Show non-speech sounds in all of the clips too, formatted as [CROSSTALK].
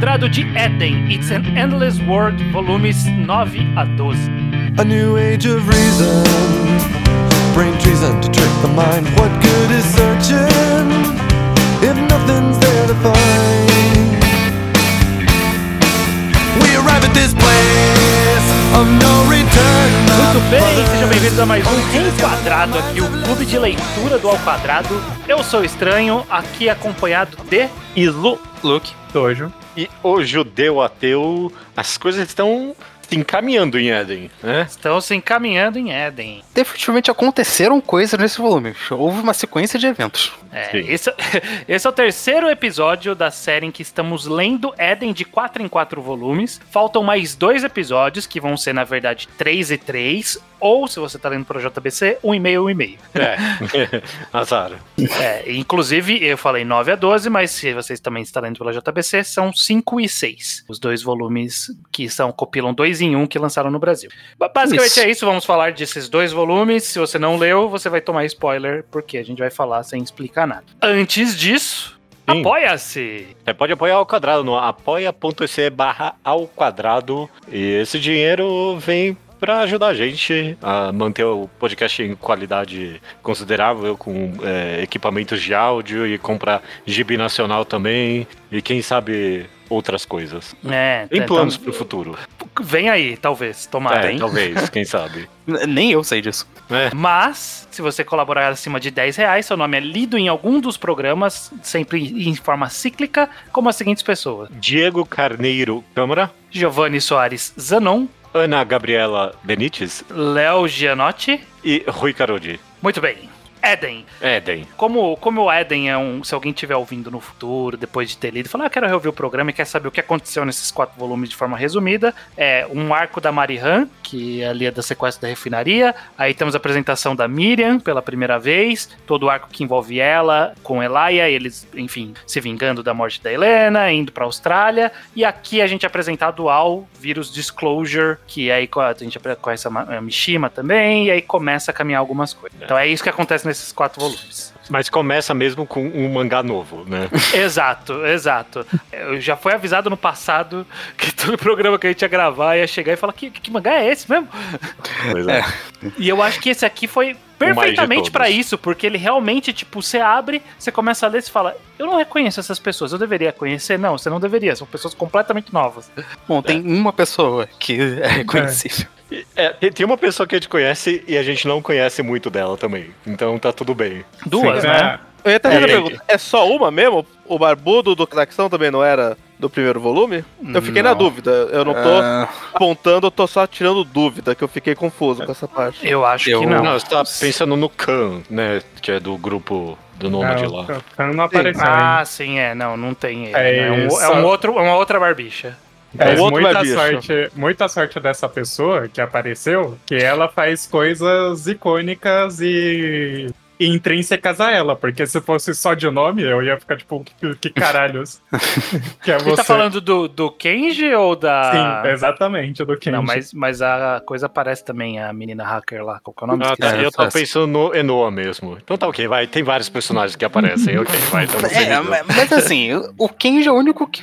Quadrado de Eden, It's an Endless World, volumes 9 a 12. A new age of reason. Brain treason to trick the mind. What good is searching if nothing's there to find? We arrive at this place of no return. Muito bem, sejam bem-vindos a mais um Enquadrado aqui, o clube de leitura do Ao Quadrado. Eu sou o Estranho, aqui acompanhado de Ilu, Luke, Dojo. E o judeu ateu, as coisas estão se encaminhando em Éden, né? Estão se encaminhando em Éden. Definitivamente aconteceram coisas nesse volume. Houve uma sequência de eventos. É, esse, [LAUGHS] esse é o terceiro episódio da série em que estamos lendo Éden de 4 em 4 volumes. Faltam mais dois episódios, que vão ser, na verdade, 3 e 3. Ou, se você tá lendo pro JBC, 1,5 e 1,5. É, [LAUGHS] azar. É, inclusive, eu falei 9 a 12, mas se vocês também estão lendo pela JBC, são 5 e 6. Os dois volumes que são compilam dois em um que lançaram no Brasil. Ba- Basicamente Isso. é isso, vamos falar desses dois volumes. Se você não leu, você vai tomar spoiler, porque a gente vai falar sem explicar nada. Antes disso, apoia-se! Você pode apoiar ao quadrado no apoia.se barra ao quadrado. E esse dinheiro vem para ajudar a gente a manter o podcast em qualidade considerável, com é, equipamentos de áudio e comprar gibi nacional também. E quem sabe outras coisas. É, Tem então, planos pro futuro. Vem aí, talvez, tomara, É, hein? talvez, quem [LAUGHS] sabe. Nem eu sei disso. É. Mas, se você colaborar acima de 10 reais, seu nome é lido em algum dos programas, sempre em forma cíclica, como as seguintes pessoas: Diego Carneiro Câmara, Giovanni Soares Zanon, Ana Gabriela Benites Léo Gianotti. e Rui Carodi. Muito bem. Éden. Éden. Como, como o Éden é um. Se alguém estiver ouvindo no futuro, depois de ter lido, falar, ah, eu quero reouvir o programa e quer saber o que aconteceu nesses quatro volumes de forma resumida. É um arco da Marihan, que ali é da sequência da refinaria. Aí temos a apresentação da Miriam pela primeira vez. Todo o arco que envolve ela com Elaia, eles, enfim, se vingando da morte da Helena, indo pra Austrália. E aqui a gente é apresentado ao vírus Disclosure, que aí a gente conhece a Ma- a Mishima também, e aí começa a caminhar algumas coisas. Então é isso que acontece nesses quatro volumes. Mas começa mesmo com um mangá novo, né? [LAUGHS] Exato, exato. Eu já foi avisado no passado que todo programa que a gente ia gravar ia chegar e falar: que, que mangá é esse mesmo? Pois é. E eu acho que esse aqui foi perfeitamente pra isso, porque ele realmente, tipo, você abre, você começa a ler e você fala: Eu não reconheço essas pessoas, eu deveria conhecer? Não, você não deveria, são pessoas completamente novas. Bom, tem uma pessoa que é reconhecível. É, tem- tem uma pessoa que a gente conhece e a gente não conhece muito dela também. Então tá tudo bem. Duas, Sim, né? Eu ia até É, pergunta, é só uma mesmo? O barbudo do Daxão também não era do primeiro volume? Eu fiquei na Não. dúvida, eu não tô Ah, apontando, eu tô só tirando dúvida, que eu fiquei confuso com essa parte. Eu acho Eu- que não. Não, você tá pensando no Khan, né? Que é do grupo do Nômade lá. Não, apareceu Ah, sim, é, não, não tem ele. É É, um, é um outro, é uma outra barbicha. É, o outro é muita, bicho. sorte, muita sorte dessa pessoa que apareceu, que ela faz coisas icônicas e, intrínsecas a ela, porque se fosse só de nome, eu ia ficar tipo, que, que caralhos. [LAUGHS] que é Você você. tá falando do, do Kenji ou da. Sim, exatamente, do Kenji. Não, mas, mas a coisa parece também a menina hacker lá. Qual que é o nome? Ah, tá. É, eu tava pensando no Enoa mesmo. Então tá ok, vai. Tem vários personagens que aparecem. ok, vai. Então É, mas, mas assim, o Kenji é o único que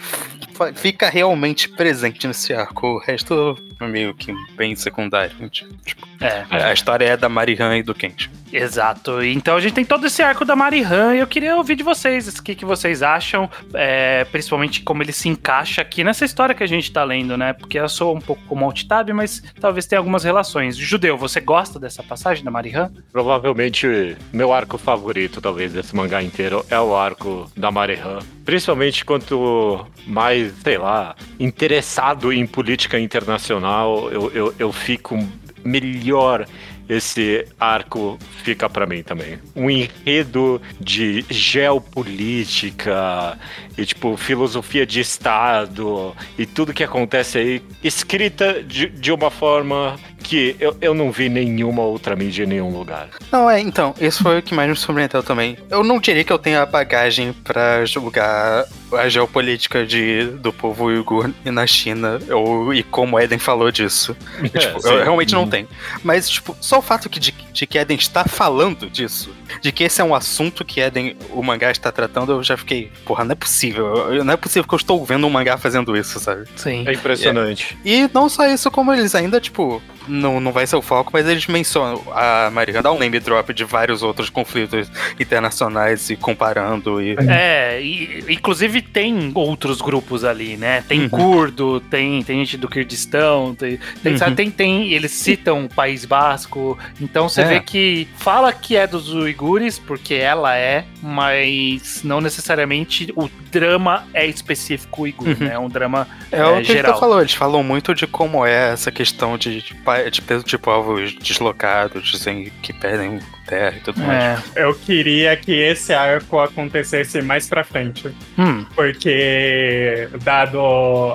fica realmente presente nesse arco. O resto é meio que bem secundário. Tipo, É, a história é da Marihan e do Kenji. Exato. Então a gente tem todo esse arco da Marihan e eu queria ouvir de vocês o que, que vocês acham, é, principalmente como ele se encaixa aqui nessa história que a gente tá lendo, né? Porque eu sou um pouco como alt-tab, mas talvez tenha algumas relações. Judeu, você gosta dessa passagem da Marihan? Provavelmente meu arco favorito, talvez, desse mangá inteiro é o arco da Marehan. Principalmente quanto mais, sei lá, interessado em política internacional eu, eu, eu fico melhor esse arco fica pra mim também. Um enredo de geopolítica e tipo filosofia de estado e tudo que acontece aí escrita de, de uma forma que eu, eu não vi nenhuma outra mídia em nenhum lugar. Não, é, então, isso foi o que mais me surpreendeu também. Eu não diria que eu tenho a bagagem pra julgar a geopolítica de, do povo uigur na China, ou, e como Eden falou disso. [LAUGHS] É, Tipo, eu realmente não tem. Mas, tipo, só o fato que de, de que Eden está falando disso, de que esse é um assunto que Eden, o mangá está tratando, eu já fiquei, porra, não é possível. Não é possível que eu estou vendo um mangá fazendo isso, sabe? Sim. É impressionante. E não só isso, como eles ainda, tipo, não, não vai ser o foco, mas eles mencionam. A Marika dá um name drop de vários outros conflitos internacionais e comparando. E, É, e, inclusive tem outros grupos ali, né? Tem Uhum. curdo, tem, tem gente do Kurdistão, tem, tem, Uhum. sabe, tem, tem- eles citam o País Basco, então você É. vê que fala que é dos uigures, porque ela é, mas não necessariamente o drama é específico uigur, Uhum. né? É um drama É o é, que geral. ele falou, eles falam muito de como é essa questão de, de, de, pe- de povos deslocados, dizem que perdem terra e tudo mais. É. Eu queria que esse arco acontecesse mais pra frente. Hum, Porque, dado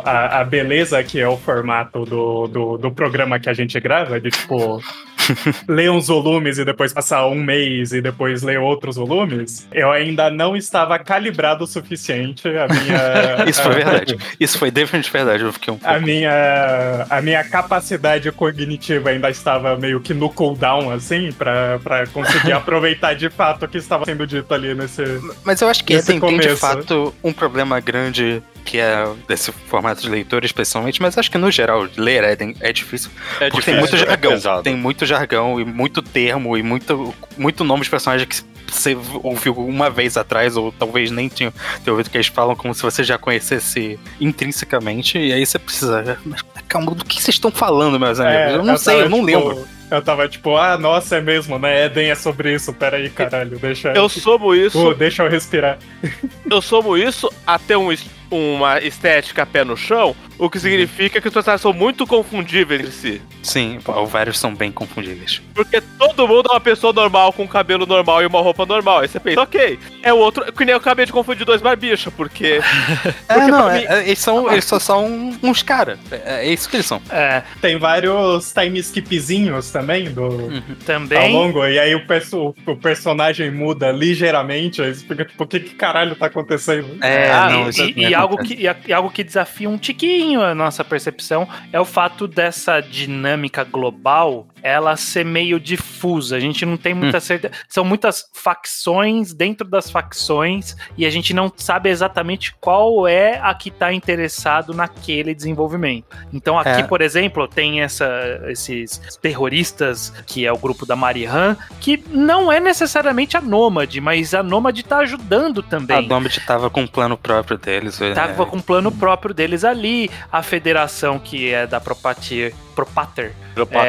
a, a beleza que é o formato do, do, do programa que a gente grava, de tipo, [LAUGHS] ler uns volumes e depois passar um mês e depois ler outros volumes, eu ainda não estava calibrado o suficiente. A minha. [LAUGHS] Isso foi a- verdade. [LAUGHS] Isso foi definitivamente verdade. Eu fiquei um A pouco. minha, a minha capacidade cognitiva ainda estava meio que no cooldown, assim, pra, pra conseguir aproveitar de fato o que estava sendo dito ali nesse. Mas eu acho que Nesse Eden tem de começo. fato um problema grande que é desse formato de leitura, especialmente, mas acho que no geral, ler Eden é difícil. É Porque tem difícil, muito é jargão. pesado. tem muito jargão e muito termo e muito, muito nome de personagem que você ouviu uma vez atrás, ou talvez nem tinha tenha ouvido que eles falam como se você já conhecesse intrinsecamente, e aí você precisa. Mas calma, do que vocês estão falando, meus amigos? É, eu não sei, tava, eu não tipo, lembro. Eu tava tipo, ah, nossa, é mesmo, né? Eden é sobre isso. Pera aí, caralho, deixa Eu somo isso, Pô, deixa eu respirar. eu somo isso até um uma estética pé no chão, o que significa que os personagens são muito confundíveis entre si. Sim, vários são bem confundíveis. Porque todo mundo é uma pessoa normal, com cabelo normal e uma roupa normal. Aí você pensa, ok, é o outro. Que nem eu acabei de confundir dois barbichas, porque. [LAUGHS] É, Porque não, pra é- mim- é- eles, são, eles só são uns caras. É, é isso que eles são. é, Tem vários time skipzinhos também do. Uhum. Ao também. longo, e aí o, perso- o personagem muda ligeiramente, aí você fica tipo, o que, que caralho tá acontecendo? É, Ah, não, e- e, e algo acontece. que, e e algo que desafia um tiquinho a nossa percepção é o fato dessa dinâmica global ela ser meio difusa. A gente não tem Hum. muita certeza. São muitas facções dentro das facções e a gente não sabe exatamente qual é a que está interessado naquele desenvolvimento. Então aqui, É. por exemplo, tem essa, esses terroristas, que é o grupo da Marihan, que não é necessariamente a Nômade, mas a Nômade tá ajudando também. A Domit tava com um plano próprio deles. é. Tava com um plano próprio deles ali. A federação que é da Propatir, Propater,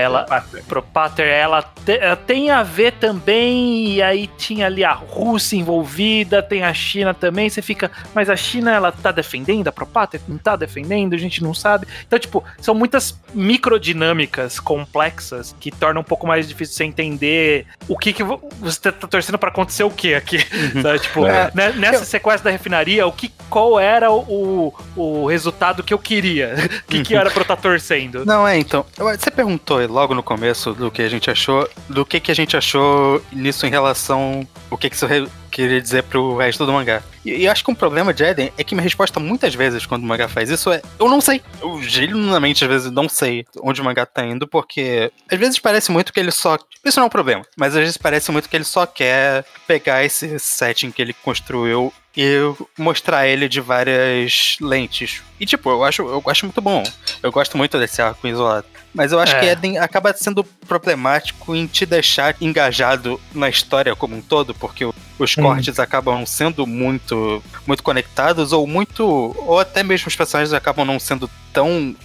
ela, Propater, ela, te- ela tem a ver também. E aí tinha ali a Rússia envolvida, tem a China também. Você fica, mas a China ela tá defendendo a Propater? Não tá defendendo? A gente não sabe. Então, tipo, são muitas microdinâmicas complexas que tornam um pouco mais difícil você entender o que, que vo- você tá torcendo pra acontecer o que aqui. [LAUGHS] Sabe? Tipo, É. né, nessa sequência da refinaria, o que, qual era o, o resultado que eu queria? O [LAUGHS] que, que era pra eu estar torcendo? Não, é, então. Você perguntou logo no começo do que a gente achou, do que, que a gente achou nisso em relação. O que, que isso queria dizer pro resto do mangá. E, e acho que um problema de Eden é que minha resposta muitas vezes quando o mangá faz isso é: eu não sei. Eu genuinamente às vezes não sei onde o mangá tá indo, porque às vezes parece muito que ele só. Isso não é um problema, mas às vezes parece muito que ele só quer pegar esse setting que ele construiu e mostrar ele de várias lentes. E tipo, eu acho, eu acho muito bom. Eu gosto muito desse arco isolado. Mas eu acho É. que Eden acaba sendo problemático em te deixar engajado na história como um todo, porque os cortes acabam sendo muito, muito conectados, ou muito. Ou até mesmo os personagens acabam não sendo tão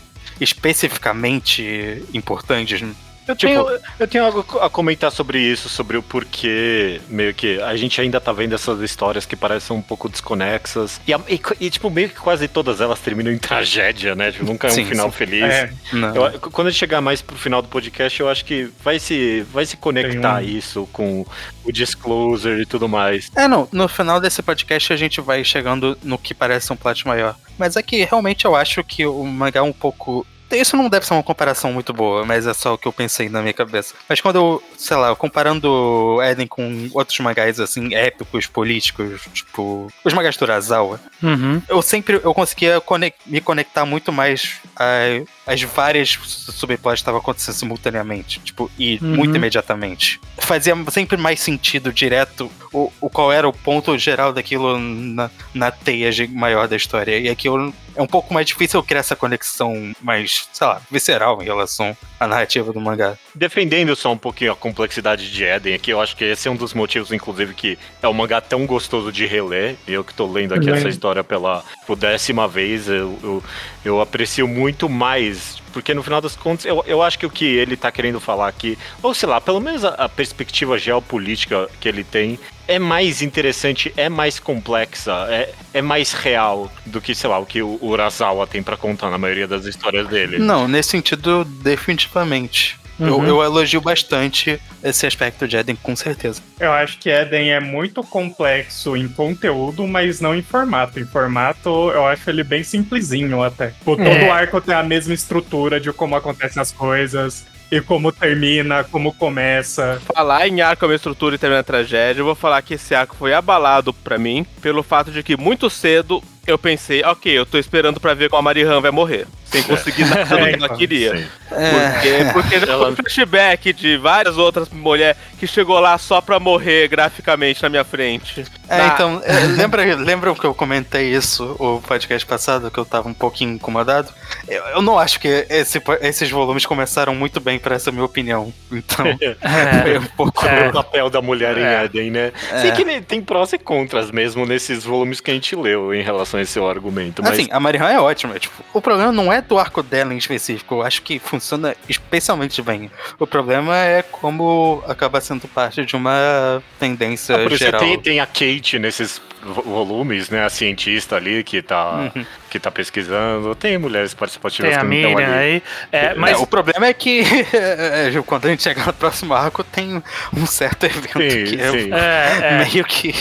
especificamente importantes. Eu, Tipo- tenho, eu tenho algo a comentar sobre isso, sobre o porquê, meio que a gente ainda tá vendo essas histórias que parecem um pouco desconexas. E, e- e, tipo, meio que quase todas elas terminam em [LAUGHS] tragédia, né? Tipo, nunca é um Sim, final sim. feliz. É. Eu- quando a gente chegar mais pro final do podcast, eu acho que vai se, vai se conectar um- isso com o disclosure e tudo mais. É, não, no final desse podcast a gente vai chegando no que parece um plot maior. Mas é que realmente eu acho que o mangá é um pouco isso não deve ser uma comparação muito boa, mas é só o que eu pensei na minha cabeça. Mas quando eu, sei lá, comparando Eden com outros mangás, assim, épicos, políticos, tipo, os mangás do Urasawa, Uhum. eu sempre eu conseguia me conectar muito mais a- às várias subplots que estavam acontecendo simultaneamente, tipo, e Uhum. muito imediatamente. Fazia sempre mais sentido direto o, o qual era o ponto geral daquilo na, na teia maior da história. E aquilo é um pouco mais difícil eu criar essa conexão mais, sei lá, visceral em relação à narrativa do mangá. Defendendo só um pouquinho a complexidade de Eden aqui, eu acho que esse é um dos motivos, inclusive, que é um mangá tão gostoso de reler. Eu que tô lendo aqui essa história pela décima vez, eu, eu, eu aprecio muito mais. Porque no final das contas, eu, eu acho que o que ele tá querendo falar aqui, ou sei lá, pelo menos a, a perspectiva geopolítica que ele tem, é mais interessante, é mais complexa, é, é mais real do que, sei lá, o que o Urasawa tem pra contar na maioria das histórias dele. Não, nesse sentido, definitivamente. Eu, Uhum. eu elogio bastante esse aspecto de Eden, com certeza. Eu acho que Eden é muito complexo em conteúdo, mas não em formato. Em formato, eu acho ele bem simplesinho até. Tipo, todo É. arco tem a mesma estrutura de como acontecem as coisas. E como termina, como começa. Falar em arco é uma estrutura e terminar a tragédia, eu vou falar que esse arco foi abalado pra mim pelo fato de que muito cedo eu pensei, ok, eu tô esperando pra ver como a Marihan vai morrer. Sem conseguir nada do que ela [LAUGHS] queria. Porque, porque já Ela- foi um flashback de várias outras mulheres que chegou lá só pra morrer graficamente na minha frente. É, Na- então, é, [LAUGHS] lembra, lembram que eu comentei isso o podcast passado, que eu tava um pouquinho incomodado? Eu, eu não acho que esse- esses volumes começaram muito bem pra essa minha opinião. Então, [LAUGHS] foi um pouco. o papel da mulher em É. Eden, né? Sei que tem prós e contras mesmo nesses volumes que a gente leu em relação a esse seu argumento, mas Assim, a Marihan é ótima. Tipo, o problema não é do arco dela em específico. Eu acho que funciona especialmente bem. O problema é como acaba sendo parte de uma tendência Ah, por geral. tem, tem a Kate nesses vo- volumes, né? A cientista ali que tá, Uhum. Que tá pesquisando. Tem mulheres participativas Tem a que estão ali. aí. É, Mas mas o problema é que [LAUGHS] é, quando a gente chegar no próximo arco, tem um certo evento Sim, que é sim. é, é, meio que.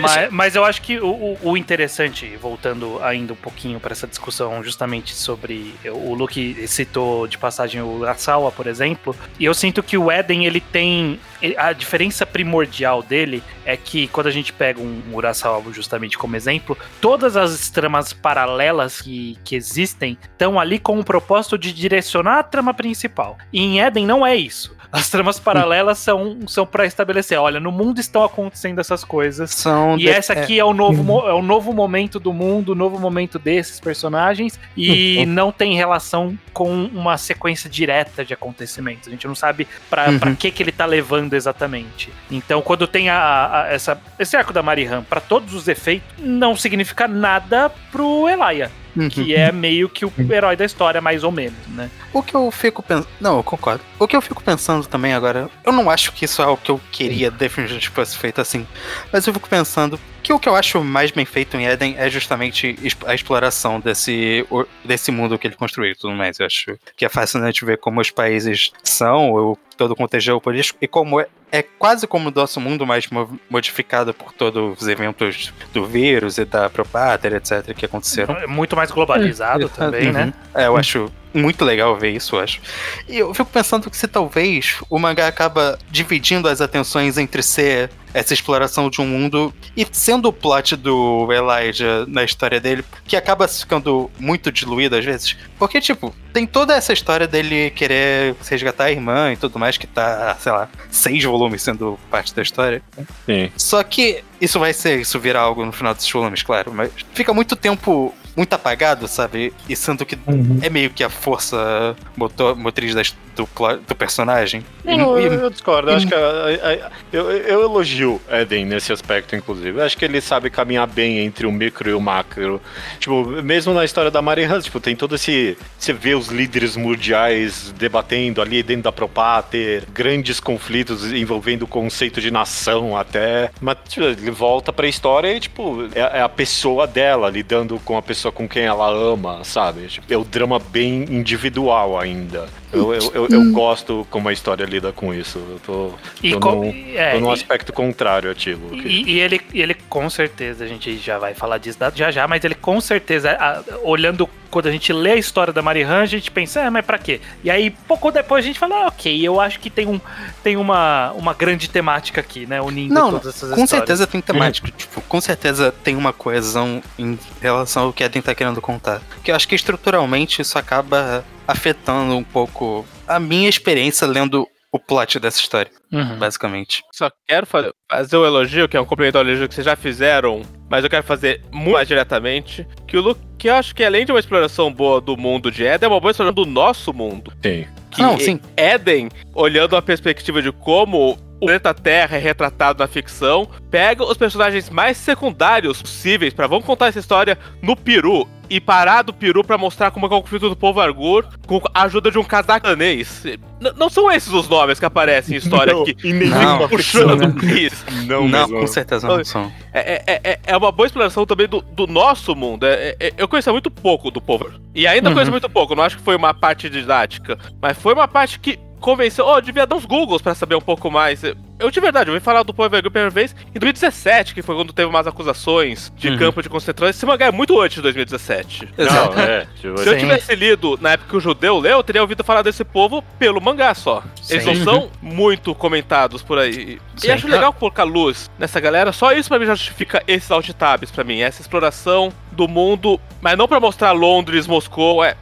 Mas, mas eu acho que o, o- interessante, voltando ainda um pouquinho para essa discussão justamente sobre o Luke citou de passagem o Urasawa, por exemplo, e eu sinto que o Eden ele tem a diferença primordial dele é que quando a gente pega um Urasawa justamente como exemplo, todas as tramas paralelas que, que existem estão ali com o propósito de direcionar a trama principal. E em Eden não é isso. As tramas paralelas são, são para estabelecer, olha, no mundo estão acontecendo essas coisas. São E de- essa aqui é o novo, mo- é o novo momento do mundo, o novo momento desses personagens, e [LAUGHS] não tem relação com uma sequência direta de acontecimentos. A gente não sabe pra Uhum. que, que ele tá levando exatamente. Então, quando tem a, a- essa, esse arco da Marihan, pra todos os efeitos, não significa nada pro Elia, Uhum. que é meio que o herói da história, mais ou menos, né? O que eu fico pensando. Não, eu concordo. O que eu fico pensando também agora, eu não acho que isso é o que eu queria definitivamente fosse feito assim. Mas eu fico pensando que o que eu acho mais bem feito em Eden é justamente a exploração desse, desse mundo que ele construiu e tudo mais. Eu acho que é fascinante ver como os países são, o, todo o contexto geopolítico, e como é, é quase como o nosso mundo, mas mo- modificado por todos os eventos do vírus e da Propáter, etc., que aconteceram. É muito mais globalizado também, Uhum. né? É, eu acho muito legal ver isso, eu acho. E eu fico pensando que se talvez o mangá acaba dividindo as atenções entre ser essa exploração de um mundo e sendo o plot do Elijah na história dele, que acaba ficando muito diluído às vezes. Porque, tipo, tem toda essa história dele querer resgatar a irmã e tudo mais, que tá, sei lá, seis volumes sendo parte da história. Sim. Só que isso vai ser, isso vira algo no final desses volumes, claro, mas fica muito tempo muito apagado, sabe? E sendo que é meio que a força motor, motriz das- do, do personagem. E- Não, e- eu, eu discordo. Eu acho que a- a- a- eu, eu elogio Eden nesse aspecto, inclusive. Eu acho que ele sabe caminhar bem entre o micro e o macro. Tipo, mesmo na história da Mary Hans, tipo, tem todo esse. Você vê os líderes mundiais debatendo ali dentro da Propater, grandes conflitos envolvendo o conceito de nação até. Mas tipo, ele volta pra história e, tipo, é, é a pessoa dela lidando com a pessoa com quem ela ama, sabe? Tipo, é o drama bem individual ainda. Eu, eu, eu, eu gosto como a história lida com isso. Eu tô, E tô, com- num, é, tô num e- aspecto contrário a ti, Luke. E, e ele, e ele com certeza, a gente já vai falar disso já já, mas ele com certeza, a- olhando quando a gente lê a história da Marihan, a gente pensa, ah, mas pra quê? E aí, pouco depois a gente fala, ah, ok, eu acho que tem, um, tem uma, uma grande temática aqui, né? Unindo Não, todas essas com histórias. certeza tem temática. tipo, com certeza tem uma coesão em relação ao que a Eden tá querendo contar. Que eu acho que estruturalmente isso acaba afetando um pouco a minha experiência lendo o plot dessa história, Uhum. basicamente. Só quero fazer, fazer o elogio, que é um complemento ao elogio que vocês já fizeram, mas eu quero fazer muito mais diretamente. Que o Luke, que eu acho que além de uma exploração boa do mundo de Eden, é uma boa exploração do nosso mundo. Sim. Que Não, sim. Eden, olhando a perspectiva de como o planeta Terra é retratado na ficção, pega os personagens mais secundários possíveis pra vamos contar essa história no Peru e parar do Peru pra mostrar como é é o conflito do povo Argur com a ajuda de um cazacanês. N- não são esses os nomes que aparecem em história [LAUGHS] Não, aqui. em nenhuma Não. Puxando isso. Não, Não, mesmo. com certeza não são. É, é, é, é uma boa exploração também do, do nosso mundo. É- é- eu conhecia muito pouco do povo. E ainda Uhum. conheço muito pouco. Não acho que foi uma parte didática. Mas foi uma parte que convenceu. Oh, eu devia dar uns Googles pra saber um pouco mais. Eu, de verdade, eu ouvi falar do Povo Argur pela primeira vez em 2017, que foi quando teve umas acusações de Uhum. campo de concentração. Esse mangá é muito antes de 2017. Exato. Não, é, tipo, Se eu Sim. tivesse lido na época que o judeu leu, eu teria ouvido falar desse povo pelo mangá só. Eles Sim. não são muito comentados por aí. Sim. E acho legal colocar luz nessa galera. Só isso pra mim já justifica esses alt tabs pra mim. Essa exploração do mundo, mas não pra mostrar Londres, Moscou. É,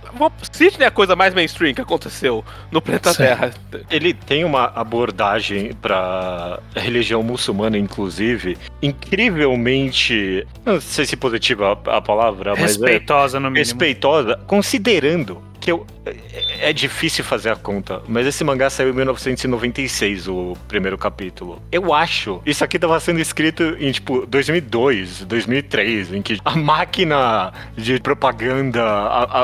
Sydney é a coisa mais mainstream que aconteceu no planeta Sim. Terra. Ele tem uma abordagem pra religião muçulmana, inclusive, incrivelmente. Não sei se positiva a, palavra, mas é Respeitosa no mínimo. respeitosa, considerando que eu, é, é difícil fazer a conta, mas esse mangá saiu em 1996, o primeiro capítulo. Eu acho, isso aqui tava sendo escrito em tipo 2002, 2003, em que a máquina de propaganda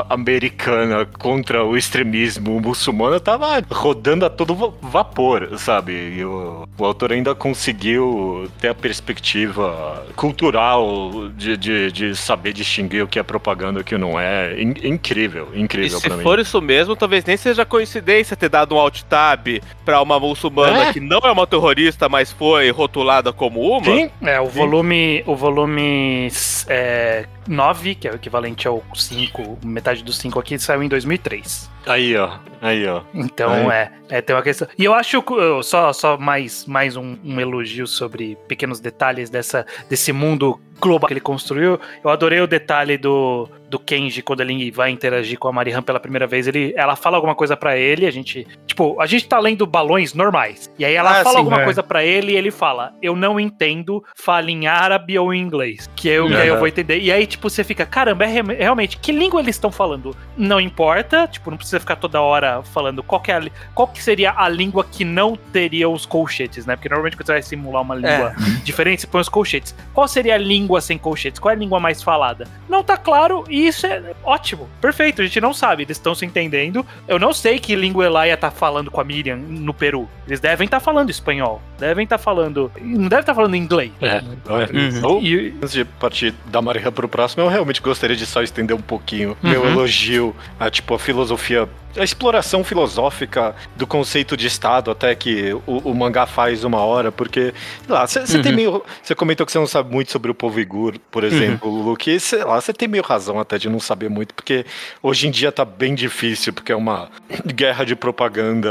americana contra o extremismo muçulmano tava rodando a todo va- vapor, sabe? E o, o autor ainda conseguiu ter a perspectiva cultural de, de, de saber distinguir o que é propaganda e o que não é. In- incrível, incrível pra mim. for isso mesmo, talvez nem seja coincidência ter dado um alt tab pra uma muçulmana É. que não é uma terrorista, mas foi rotulada como uma. Sim, É, o volume, o volume é, 9, que é o equivalente ao 5, metade do 5 aqui, saiu em 2003. aí ó, aí ó. Então é, é, tem uma questão. E eu acho só, só mais, mais um, um elogio sobre pequenos detalhes dessa, desse mundo global que ele construiu. Eu adorei o detalhe do, do Kenji quando ele vai interagir com a Marihan pela primeira vez. Ele, ela fala alguma coisa pra ele, a gente. Tipo, a gente tá lendo balões normais. E aí ela Ah, fala sim, alguma é. coisa pra ele e ele fala: Eu não entendo, fala em árabe ou em inglês. Que eu, que aí eu vou entender. E aí, tipo, você fica, caramba, é re- realmente, que língua eles estão falando? Não importa, tipo, não precisa ficar toda hora falando qual que, é a, qual que seria a língua que não teria os colchetes, né? Porque normalmente quando você vai simular uma língua diferente, você põe os colchetes. Qual seria a língua sem colchetes? Qual é a língua mais falada? Não tá claro e isso é ótimo, perfeito. A gente não sabe, eles estão se entendendo. Eu não sei que língua Elaia tá falando com a Miriam no Peru. Eles devem estar falando espanhol, devem estar falando. Não devem estar falando inglês. É, olha. Uhum. Ou, E, Antes de partir da Mariha pro próximo, eu realmente gostaria de só estender um pouquinho meu Uhum. elogio a tipo a filosofia, a exploração filosófica do conceito de Estado, até que o, o mangá faz uma hora, porque, sei lá, você tem Uhum. meio. Você comentou que você não sabe muito sobre o povo Igur, por exemplo, Luke, e sei lá, você tem meio razão até de não saber muito, porque hoje em dia tá bem difícil, porque é uma [LAUGHS] guerra de propaganda.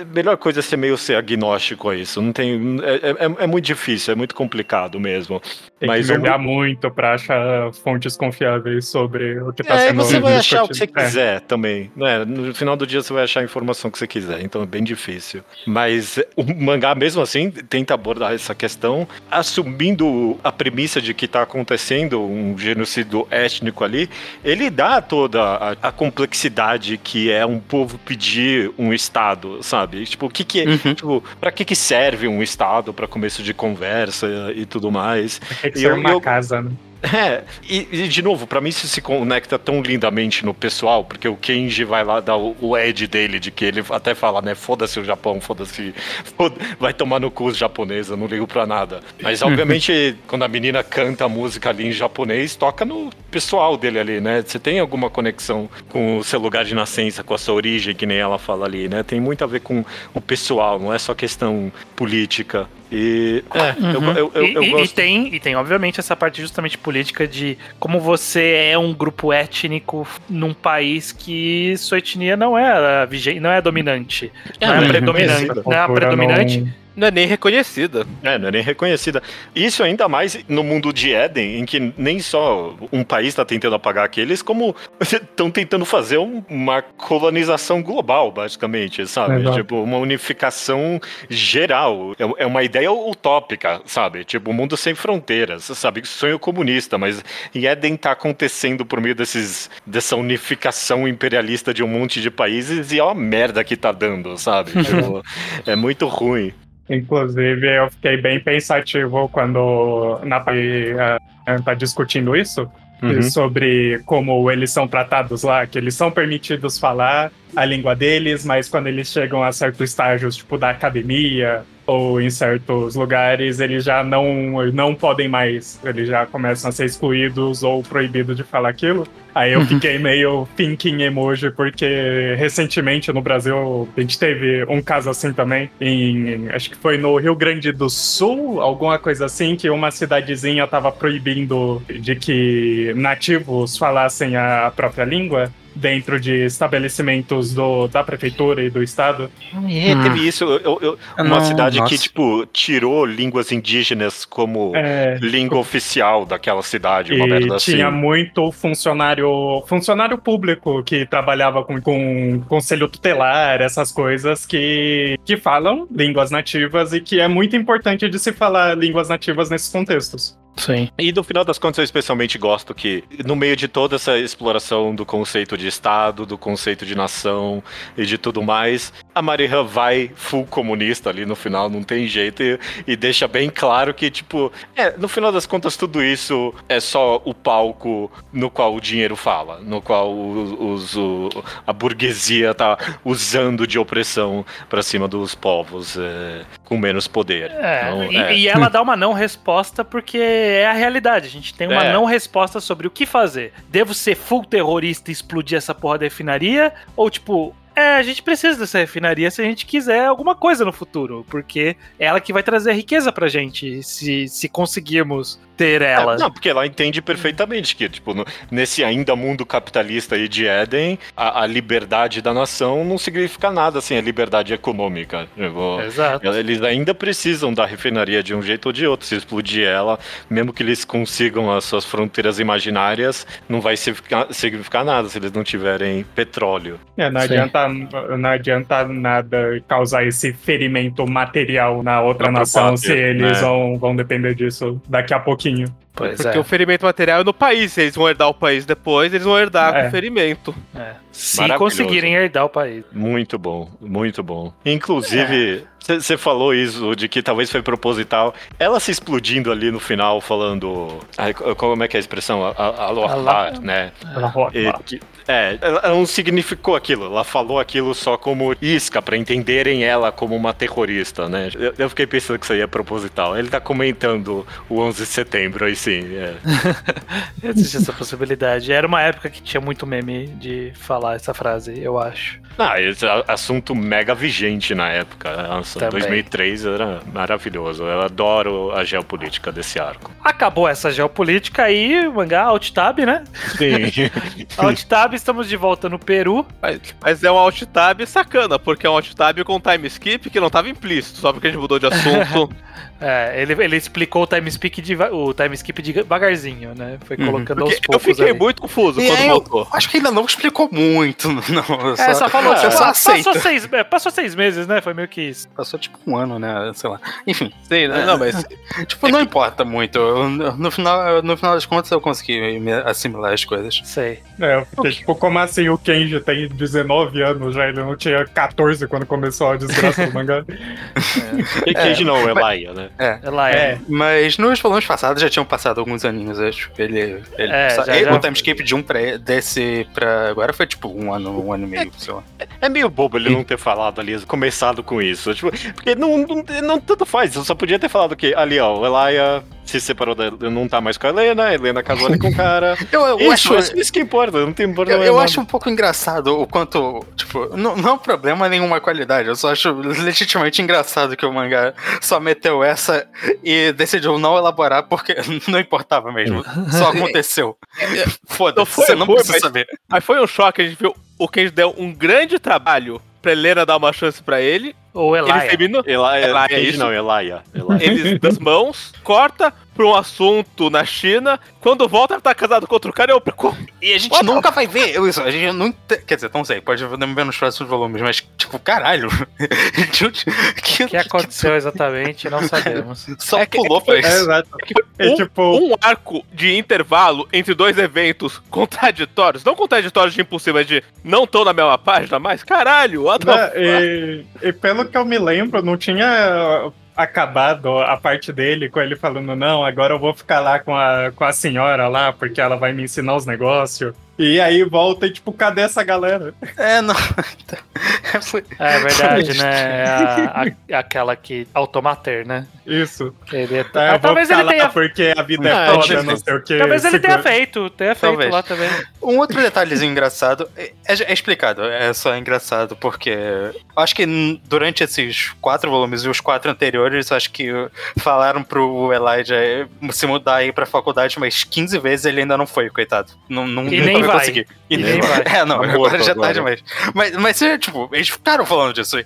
A melhor coisa é ser meio ser agnóstico a isso. Não tem. É, é- é muito difícil, é muito complicado mesmo. Tem Mas que o- jogar muito pra achar fontes confiáveis sobre o que tá É, sendo você vai achar o que você. É. quiser também. né? No final do dia você vai achar a informação que você quiser, então é bem difícil. Mas o mangá, mesmo assim, tenta abordar essa questão, assumindo a premissa de que está acontecendo um genocídio étnico ali. Ele dá toda a, a complexidade que é um povo pedir um Estado, sabe? Tipo, o que, que é. Uhum. Tipo, pra que, que serve um Estado para começo de conversa e tudo mais? Tem que E ser eu- uma eu- casa, né? É, e, e, de novo, pra mim isso se conecta tão lindamente no pessoal, porque o Kenji vai lá dar o, o Ed dele, de que ele até fala, né, foda-se o Japão, foda-se, foda [LAUGHS] vai tomar no cu os japoneses, eu não ligo pra nada. Mas obviamente, [LAUGHS] quando a menina canta a música ali em japonês, toca no pessoal dele ali, né? Você tem alguma conexão com o seu lugar de nascença, com a sua origem, que nem ela fala ali, né? Tem muito a ver com o pessoal, não é só questão política. E. É, eu, Uhum. eu, eu, e, eu e- e gosto. tem, e tem, obviamente, essa parte justamente política de como você é um grupo étnico num país que sua etnia não é a vigente, não é a dominante. não é a predominante. Não é a predominante. não- Não é nem reconhecida. É, não é nem reconhecida. Isso ainda mais no mundo de Éden, em que nem só um país está tentando apagar aqueles, como [LAUGHS] estão tentando fazer um- uma colonização global, basicamente, sabe? Exato. Tipo, uma unificação geral. É, é uma ideia utópica, sabe? Tipo, um mundo sem fronteiras, sabe? Sonho comunista, mas em Éden tá acontecendo por meio desses, dessa unificação imperialista de um monte de países e é uma merda que tá dando, sabe? [LAUGHS] Tipo, é muito ruim. Inclusive, eu fiquei bem pensativo quando na uh, tá discutindo isso. Uhum. Sobre como eles são tratados lá, que eles são permitidos falar a língua deles, mas quando eles chegam a certos estágios, tipo da academia ou em certos lugares, eles já não, não podem mais, eles já começam a ser excluídos ou proibidos de falar aquilo. Aí eu fiquei meio thinking emoji, porque recentemente no Brasil a gente teve um caso assim também, em, acho que foi no Rio Grande do Sul, alguma coisa assim, que uma cidadezinha tava proibindo de que nativos falassem a própria língua dentro de estabelecimentos do, da prefeitura e do estado. É, teve isso. eu- eu- eu- uma Não, cidade que, nossa. tipo, tirou línguas indígenas como É, língua oficial daquela cidade, uma E merda assim. tinha muito funcionário funcionário público que trabalhava com, com conselho tutelar, essas coisas que, que falam línguas nativas e que é muito importante de se falar línguas nativas nesses contextos. Sim. E no final das contas, eu especialmente gosto que, no meio de toda essa exploração do conceito de Estado, do conceito de nação e de tudo mais, a Marihan vai full comunista ali no final, não tem jeito, e, e deixa bem claro que, tipo, é, no final das contas, tudo isso é só o palco no qual o dinheiro fala, no qual o- os, o- a burguesia tá usando de opressão pra cima dos povos é, com menos poder. É, Então, e, é. e ela dá uma não resposta porque é a realidade. A gente tem uma É. não resposta sobre o que fazer. Devo ser full terrorista e explodir essa porra da refinaria? Ou tipo. É, a gente precisa dessa refinaria se a gente quiser alguma coisa no futuro, porque é ela que vai trazer riqueza pra gente, se, se conseguirmos ter ela. É, não, porque ela entende perfeitamente que, tipo, no- nesse ainda mundo capitalista aí de Éden, a, a liberdade da nação não significa nada sem a liberdade econômica. Tipo, Exato. eles ainda precisam da refinaria de um jeito ou de outro. Se explodir ela, mesmo que eles consigam as suas fronteiras imaginárias, não vai significar, significar nada se eles não tiverem petróleo. É, não, Sim. adianta, não adianta nada causar esse ferimento material na outra pra nação se eles né? vão, vão depender disso daqui a pouquinho. Pois Porque é. o ferimento material é no país. Se eles vão herdar o país depois, eles vão herdar É. com o ferimento. é. Se conseguirem herdar o país. Muito bom, muito bom. Inclusive, você falou isso de que talvez foi proposital. Ela se explodindo ali no final, falando. como é que é a expressão? Aloha, né? Que- é, ela não significou aquilo. Ela falou aquilo só como isca, pra entenderem ela como uma terrorista, né? Eu, eu fiquei pensando que isso aí é proposital. Ele tá comentando o 11 de setembro, aí sim. É. [LAUGHS] Existe essa possibilidade. Era uma época que tinha muito meme de falar essa frase, eu acho. Ah, esse é assunto mega vigente na época. Nossa, Também. 2003 era maravilhoso. Eu adoro a geopolítica desse arco. Acabou essa geopolítica aí, mangá Alt Tab, né? Sim. [LAUGHS] Alt Tab, estamos de volta no Peru. Mas, mas é um alt tab sacana, porque é um alt tab com time skip que não tava implícito, só porque a gente mudou de assunto. [LAUGHS] É, ele, ele explicou o time, skip deva- o time skip devagarzinho, né? Foi Uhum. colocando aos Porque eu poucos. fiquei ali. muito confuso E quando voltou. acho que ainda não explicou muito. [LAUGHS] Não, É, só falou, você tipo, só ah, aceita. passou seis, é, passou seis meses, né? Foi meio que isso. Passou tipo um ano, né? Sei lá. Enfim, Sim, né? não, mas [LAUGHS] tipo, não importa muito. No final, no final das contas, eu consegui me assimilar as coisas. Sei. É, fiquei tipo, como assim o Kenji tem 19 anos já? Ele não tinha 14 quando começou a desgraça do mangá. [LAUGHS] E Cage não, é Laia, né? Ela é. É. Mas nos volumes passados já tinham passado alguns aninhos, acho. Ele. ele, É, já- ele- já- O timeskip de um pra, desse pra agora foi tipo um ano, um ano e meio, sei lá. É meio bobo ele não ter falado ali, começado com isso. Tipo, porque não, não, não tanto faz. Eu só podia ter falado que ali, ó, o Elia se separou da. Não tá mais com a Helena, a Helena casou ali com o cara. [LAUGHS] Eu, eu isso, acho. é isso que importa, não tem Eu, problema. eu nada. acho um pouco engraçado o quanto, tipo, não, não é um problema nenhuma qualidade, eu só acho legitimamente engraçado que o mangá só meteu essa e decidiu não elaborar porque [LAUGHS] não importava mesmo, só [LAUGHS] aconteceu. Não Foda-se, foi você não ruim, precisa mas- saber. Mas foi um choque, a gente viu o Kenji deu um grande trabalho pra Helena dar uma chance pra ele. Ou Ele Elia. terminou Elia, Elia, é Kenji isso? não, Elia. Elia. eles [LAUGHS] das mãos, corta pra um assunto na China. Quando volta, ele tá casado com outro cara e eu. E a gente What nunca vai ver isso, a gente não quer dizer, não sei, pode ver nos próximos volumes, mas tipo, caralho. [LAUGHS] que, O que aconteceu exatamente, não sabemos. Só É que- pulou é que É, isso. exato. É Um, tipo, um arco de intervalo entre dois eventos [LAUGHS] contraditórios. Não contraditórios de impossível, mas de não tão na mesma página, mas caralho, what the fuck? e pelo que eu me lembro, não tinha acabado a parte dele com ele falando, não, agora eu vou ficar lá com a, com a senhora lá, porque ela vai me ensinar os negócios. E aí volta e tipo, cadê essa galera? É, não. [LAUGHS] Foi- É verdade, né? É a- a- [LAUGHS] aquela que. Automater, né? Isso. Ele, Tá, Ah, eu vou talvez ele tenha. porque a vida Ah, é foda, tipo, não sei o que. Talvez ele tenha feito, tenha feito Talvez. lá também. Um outro detalhezinho engraçado, é, é explicado, é só engraçado, porque eu acho que durante esses quatro volumes e os quatro anteriores, acho que falaram pro Elijah se mudar aí pra faculdade mais 15 vezes ele ainda não foi, coitado. Não, não, E nunca nem vai. conseguir. E E nem nem vai. É, não, agora já tá demais. Mas, mas tipo, eles ficaram falando disso.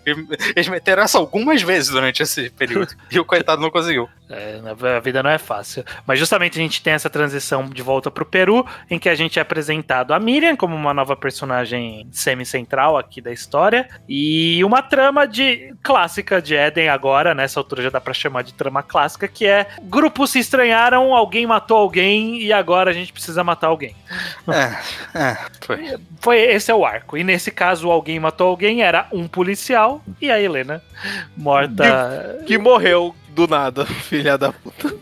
Eles meteram essa algumas vezes durante esse período. e o coitado não conseguiu. [LAUGHS] É, a vida não é fácil. Mas justamente a gente tem essa transição de volta pro Peru, em que a gente é apresentado a Miriam como uma nova personagem semi-central aqui da história. E uma trama de clássica de Eden agora, nessa altura já dá pra chamar de trama clássica, que é grupos se estranharam, alguém matou alguém e agora a gente precisa matar alguém. É, é, foi. Foi esse é o arco. E nesse caso, alguém matou alguém, era um policial e a Helena morta. Que morreu do nada, [LAUGHS] filha da puta.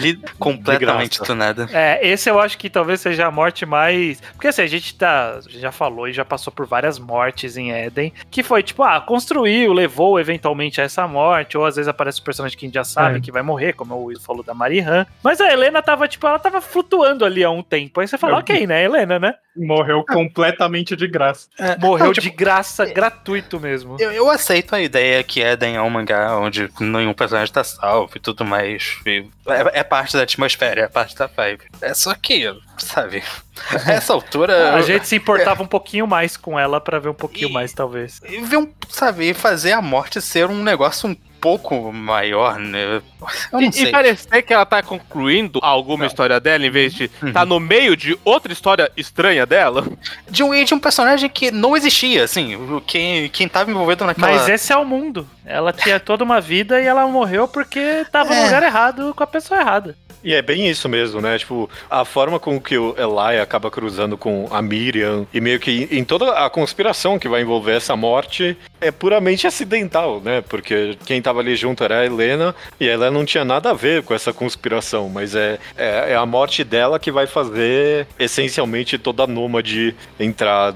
Li completamente graça. tunada. É, esse eu acho que talvez seja a morte mais. Porque assim, a gente tá. a gente já falou e já passou por várias mortes em Eden. Que foi tipo, ah, construiu, levou eventualmente a essa morte. Ou às vezes aparece o personagem que a gente já sabe É. que vai morrer, como o Will falou da Marihan. Mas a Helena tava, tipo, ela tava flutuando ali há um tempo. Aí você fala, Eu- ok, né, Helena, né? Morreu completamente de graça. Morreu Não, tipo, de graça, gratuito mesmo. Eu, eu aceito a ideia que Eden é um mangá onde nenhum personagem tá salvo e tudo mais. e é, é parte da atmosfera, é parte da vibe. É só que, sabe, a [LAUGHS] essa altura. A gente se importava um pouquinho mais com ela pra ver um pouquinho E- mais, talvez. E ver um, sabe, fazer a morte ser um negócio um pouco maior, né? Eu não E, sei. e parecer que ela tá concluindo alguma história dela, em vez de Uhum. tá no meio de outra história estranha dela. De um, e de um personagem que não existia, assim. Quem, quem tava envolvido naquela. Mas esse é o mundo. Ela tinha toda uma vida e ela morreu porque tava no É. lugar errado com a pessoa errada. E é bem isso mesmo, né? Tipo, a forma com que o Eli acaba cruzando com a Miriam e meio que em toda a conspiração que vai envolver essa morte é puramente acidental, né? Porque quem tava ali junto era a Helena e ela não tinha nada a ver com essa conspiração, mas é, é, é a morte dela que vai fazer essencialmente toda a nômade entrar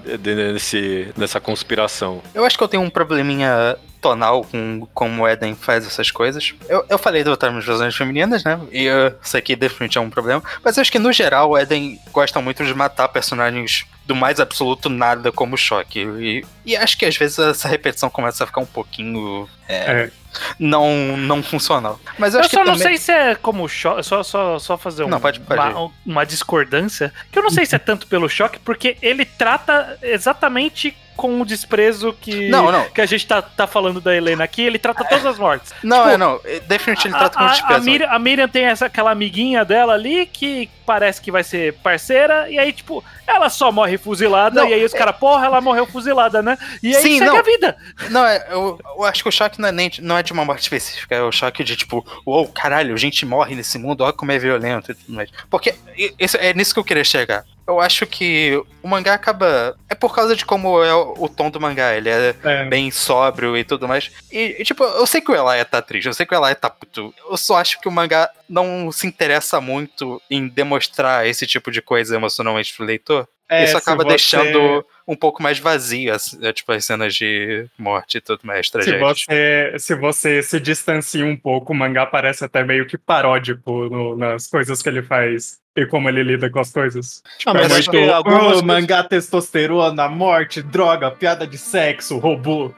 nesse, nessa conspiração. Eu acho que eu tenho um probleminha tonal com como o Eden faz essas coisas. Eu, eu falei do termo de visões femininas, né? E isso aqui definitivamente é um problema. Mas eu acho que no geral o Eden gosta muito de matar personagens do mais absoluto nada como choque. E, e acho que às vezes essa repetição começa a ficar um pouquinho. é, É. Não, não funcional. Mas eu, Eu só não sei se é como choque. Só, só, só fazer um- Não, pode- pode uma, uma discordância. Que eu não sei se é tanto pelo choque, porque ele trata exatamente com o desprezo que, Não, não. que a gente tá, tá falando da Helena aqui. Ele trata todas as mortes. Não, Tipo, é não. é, Definitivamente ele trata com a, a, a, desprezo. Miriam, a Miriam tem essa, aquela amiguinha dela ali que parece que vai ser parceira, e aí, tipo, ela só morre fuzilada, Não, e aí os caras, porra, ela morreu fuzilada, né? E aí Sim, segue não. a vida. Não, é, eu, eu acho que o choque não é, nem, não é de uma morte específica, é o choque de tipo, uou, caralho, gente morre nesse mundo, olha como é violento e tudo mais. Porque isso, é nisso que eu queria chegar. Eu acho que o mangá acaba. É por causa de como é o, tom do mangá. Ele é É. bem sóbrio e tudo mais. E, e, tipo, eu sei que o Elia tá triste, eu sei que o Elia tá puto. Eu só acho que o mangá não se interessa muito em demonstrar esse tipo de coisa emocionalmente pro leitor. É, Isso acaba você- deixando um pouco mais vazio, as, é, tipo, as cenas de morte e tudo mais, Se você, se você se distancia um pouco, o mangá parece até meio que paródico no- nas coisas que ele faz e como ele lida com as coisas. Ah, mas é muito, algumas "Oh, coisas- mangá testosterona, morte, droga, piada de sexo, robô.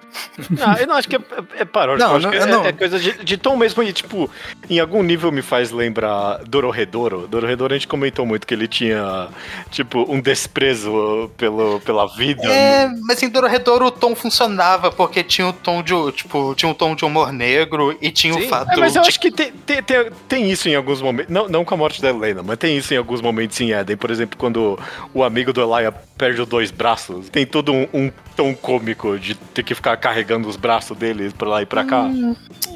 Ah, eu não acho que é, é, é paródico, Não, não- que é, não. é coisa de, de tom mesmo e, tipo, em algum nível me faz lembrar Dororedoro. Dororedoro a gente comentou muito que ele tinha, tipo, um desprezo pelo, pela vida. É, mas em Dororedoro o tom funcionava, porque tinha o tom de, tipo, tinha um tom de humor negro e tinha o fato é, mas eu de acho que tem, tem, tem, tem isso em alguns momentos. Não, não com a morte da Helena, mas tem isso em alguns momentos em Eden. Por exemplo, quando o amigo do Elia perde os dois braços. Tem todo um, um tom cômico de ter que ficar carregando os braços dele pra lá e pra cá.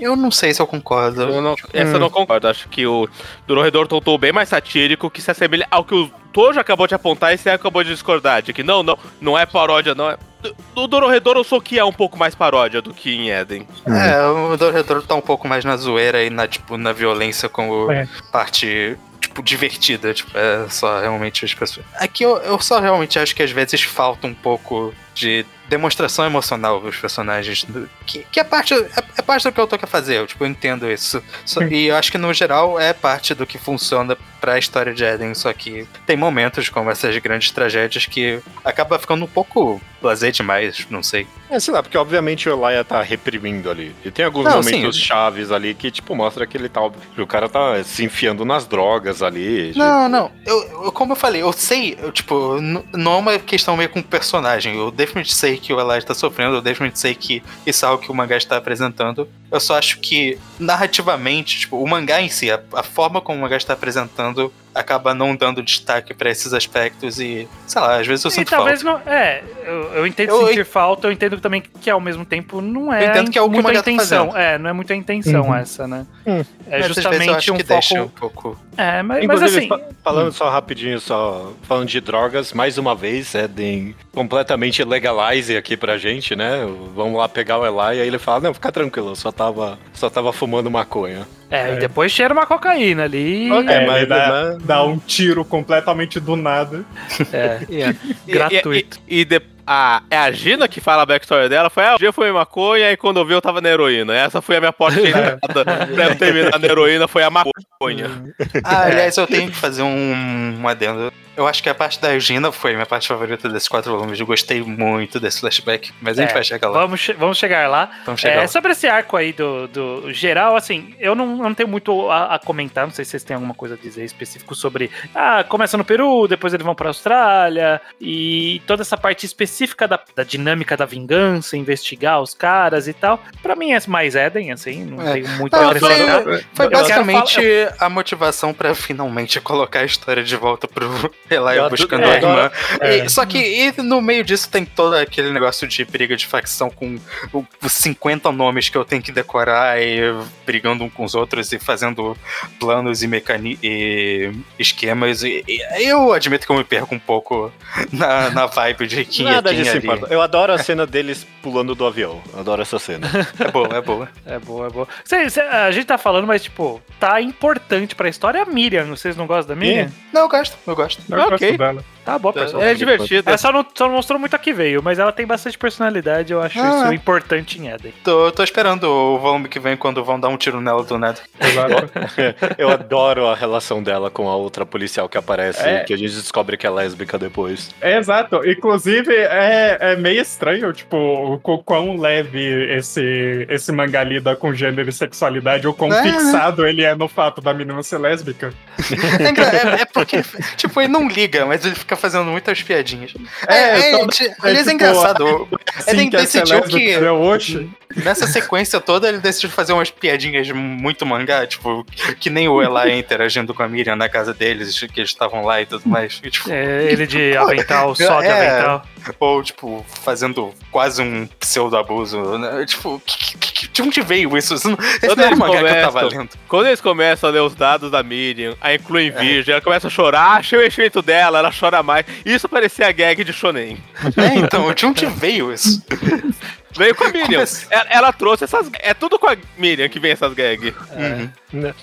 Eu não sei se eu concordo. Eu não- essa eu não concordo. Acho que o Dororedor tem um tom bem mais satírico que se assemelha ao que o Tojo acabou de apontar e você acabou de discordar. De que não, não, não é paródia, não é. O Dororedor eu sou que é um pouco mais paródia do que em Eden. É, o Dororedoro tá um pouco mais na zoeira e na, tipo, na violência como É. parte, tipo, divertida. Tipo, é só realmente as pessoas. Aqui eu, eu só realmente acho que às vezes falta um pouco de demonstração emocional dos personagens. Que, que é, parte, é, é parte do que eu tô querendo fazer, eu, tipo, eu entendo isso. Só- e eu acho que no geral é parte do que funciona pra história de Eden, só que tem momentos como essas grandes tragédias que acaba ficando um pouco blasé demais, não sei. É, sei lá, porque obviamente o Elia tá reprimindo ali. E tem alguns Não, momentos sim. chaves ali que, tipo, mostra que ele tá. O cara tá se enfiando nas drogas ali. Não, não. Eu, eu- como eu falei, eu sei, eu, tipo, não é uma questão meio com personagem. Eu definitivamente sei que o Elijah tá sofrendo, eu definitivamente sei que isso é algo que o mangá está apresentando. Eu só acho que, narrativamente, tipo, o mangá em si, a, a forma como o mangá está apresentando, pensando acaba não dando destaque pra esses aspectos e, sei lá, às vezes eu E sinto talvez falta. não. É, eu, eu entendo Eu- sentir falta, eu entendo também que ao mesmo tempo não é. Eu entendo que é o que o muito a mangá tá intenção. fazendo. é, não é muito a intenção Uhum. essa, né? Hum. É Mas eu justamente acho um que deixa um foco. pouco. É, mas, mas Inclusive, assim. fa- falando só rapidinho, só falando de drogas, mais uma vez, Eden completamente legalize aqui pra gente, né? Vamos lá pegar o Eli e aí ele fala, não, fica tranquilo, eu só tava, só tava fumando maconha. É, e É. depois cheira uma cocaína ali. Ok. É, mas- ele dá, mas- dá um tiro completamente do nada. É, [LAUGHS] E- gratuito. E, e- e de- a, é a Gina que fala a backstory dela. Foi, ah, um dia eu fui maconha e quando eu vi eu tava na heroína. Essa foi a minha porta de [LAUGHS] entrada pra eu terminar na heroína, foi a maconha. Ah, aliás, eu tenho que fazer um, um adendo. Eu acho que a parte da Gina foi minha parte favorita desses quatro volumes. Eu gostei muito desse flashback, mas a gente É, vai chegar lá. Vamos, che- vamos chegar lá. Vamos chegar É, lá. sobre esse arco aí do, do geral, assim, eu não, eu não tenho muito a, a comentar, não sei se vocês têm alguma coisa a dizer específico sobre. Ah, começa no Peru, depois eles vão pra Austrália, e toda essa parte específica da, da dinâmica da vingança, investigar os caras e tal. Pra mim é mais Eden, assim, não É. tenho muito Não, a acrescentar. foi, foi Eu quero basicamente a motivação pra finalmente colocar a história de volta pro Ado- buscando eu irmã. adoro- É. E- só que e no meio disso tem todo aquele negócio de briga de facção com os 50 nomes que eu tenho que decorar e brigando um com os outros e fazendo planos e, mecani e esquemas. E, e eu admito que eu me perco um pouco na, na vibe de [LAUGHS] quem Nada é quem disso ali. importa. Eu adoro a cena deles pulando do avião. Eu adoro essa cena. [LAUGHS] É boa, é boa. É boa, é boa. Cê- cê- a gente tá falando, mas, tipo, tá importante pra história a Miriam. Vocês não gostam da Miriam? Não, eu gosto, eu gosto. Eu Ok. gosto dela. Tá boa, pessoal. É divertida. Ela só não, só não mostrou muito a que veio, mas ela tem bastante personalidade, eu acho Ah. isso importante em Eden. Tô, tô esperando o volume que vem quando vão dar um tiro nela do. Exato. [LAUGHS] Eu adoro a relação dela com a outra policial que aparece, É. que a gente descobre que é lésbica depois. É, exato. Inclusive, é, é meio estranho, tipo, o qu- quão leve esse, esse mangá lida com gênero e sexualidade, ou quão É, né? fixado ele é no fato da menina ser lésbica. [LAUGHS] É, é- é porque, tipo, ele não liga, mas ele fica fazendo muitas piadinhas. É, É, é, aliás, é tipo, engraçado. Assim [LAUGHS] Ele que decidiu que- é. Nessa sequência toda, ele decidiu fazer umas piadinhas muito mangá, tipo, que nem o Eli [LAUGHS] interagindo com a Miriam na casa deles, que eles estavam lá e tudo mais. E, tipo, É, ele de [LAUGHS] Pô, avental, só de é. avental. ou, tipo, fazendo quase um pseudo-abuso. Né? Tipo, que, que, que, de onde veio isso? Isso não, esse Quando não era eles mangá que eu tava começam- lendo. Quando eles começam a ler os dados da Miriam, aí incluem virgem, ela começa a chorar, achei o enchimento dela, ela chora mais. Isso parecia a gag de Shonen. É, então, [LAUGHS] de onde veio isso? Veio com a Miriam. Começa- Ela, ela trouxe essas. É tudo com a Miriam que vem essas gags. Uhum.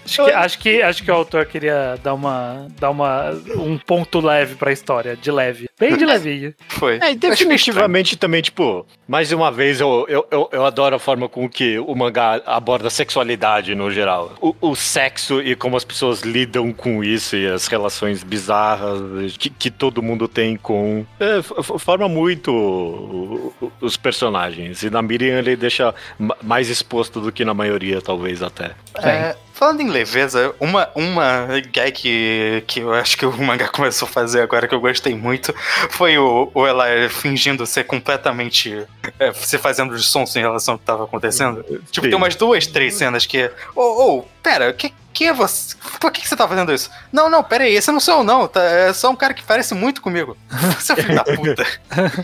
Acho que, acho, que, acho que o autor queria dar uma. dar uma. um ponto leve pra história, de leve. Bem de levinho. Foi. É, e definitivamente também, tipo, mais uma vez eu, eu, eu, eu adoro a forma com que o mangá aborda a sexualidade no geral. O, o sexo e como as pessoas lidam com isso e as relações bizarras que, que todo mundo tem com. É, forma muito os personagens. E na Miriam ele deixa ma- mais exposto do que na maioria, talvez até. É, falando em leveza, uma, uma gag que, que eu acho que o mangá começou a fazer agora que eu gostei muito foi o, o ela fingindo ser completamente. É, se fazendo de sons em relação ao que tava acontecendo. Tipo, Sim. tem umas duas, três cenas que. Ô, ô, pera, que, quem é você? Por que, que você tá fazendo isso? Não, não, pera aí, esse não sou eu, não. Tá, é só um cara que parece muito comigo. [LAUGHS] Você é filho da puta.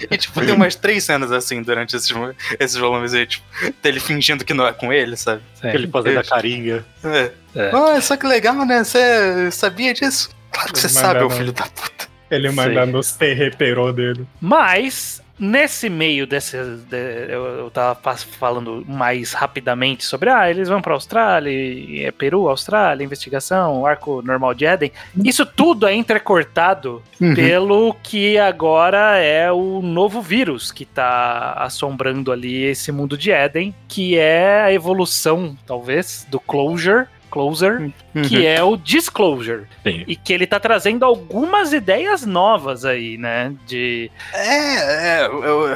E, tipo, tem umas três cenas assim durante esses, esses volumes aí, tipo, dele fingindo que não é com ele, sabe? Ele fazendo a carinha. É. É. Ah, só que legal, né? Você sabia disso? Claro que você sabe, ô não. filho da puta. Ele mandando os terreperô dele. Mas, nesse meio desse. de- eu, eu tava falando mais rapidamente sobre. Ah, eles vão pra Austrália, é Peru, Austrália, investigação, arco normal de Éden. Isso tudo é entrecortado pelo que agora é o novo vírus que tá assombrando ali esse mundo de Éden, que é a evolução, talvez, do Closure. Closer, que é o Disclosure. Sim. E que ele tá trazendo algumas ideias novas aí, né? De. É, é, eu,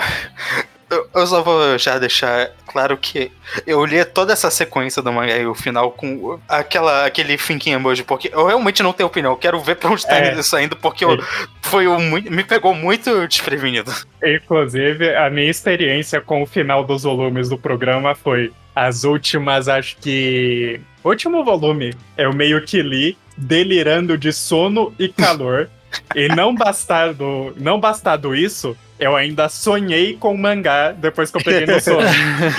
eu, eu só vou já deixar claro que eu li toda essa sequência do mangá e o final com aquela, aquele thinking emoji, porque eu realmente não tenho opinião. Eu quero ver pra onde tá É. isso indo, porque eu, foi mui- me pegou muito desprevenido. Inclusive, a minha experiência com o final dos volumes do programa foi as últimas, acho que. Último volume eu meio que li delirando de sono e calor. [LAUGHS] e não bastado, não bastado isso, eu ainda sonhei com o mangá depois que eu peguei no sono. [LAUGHS]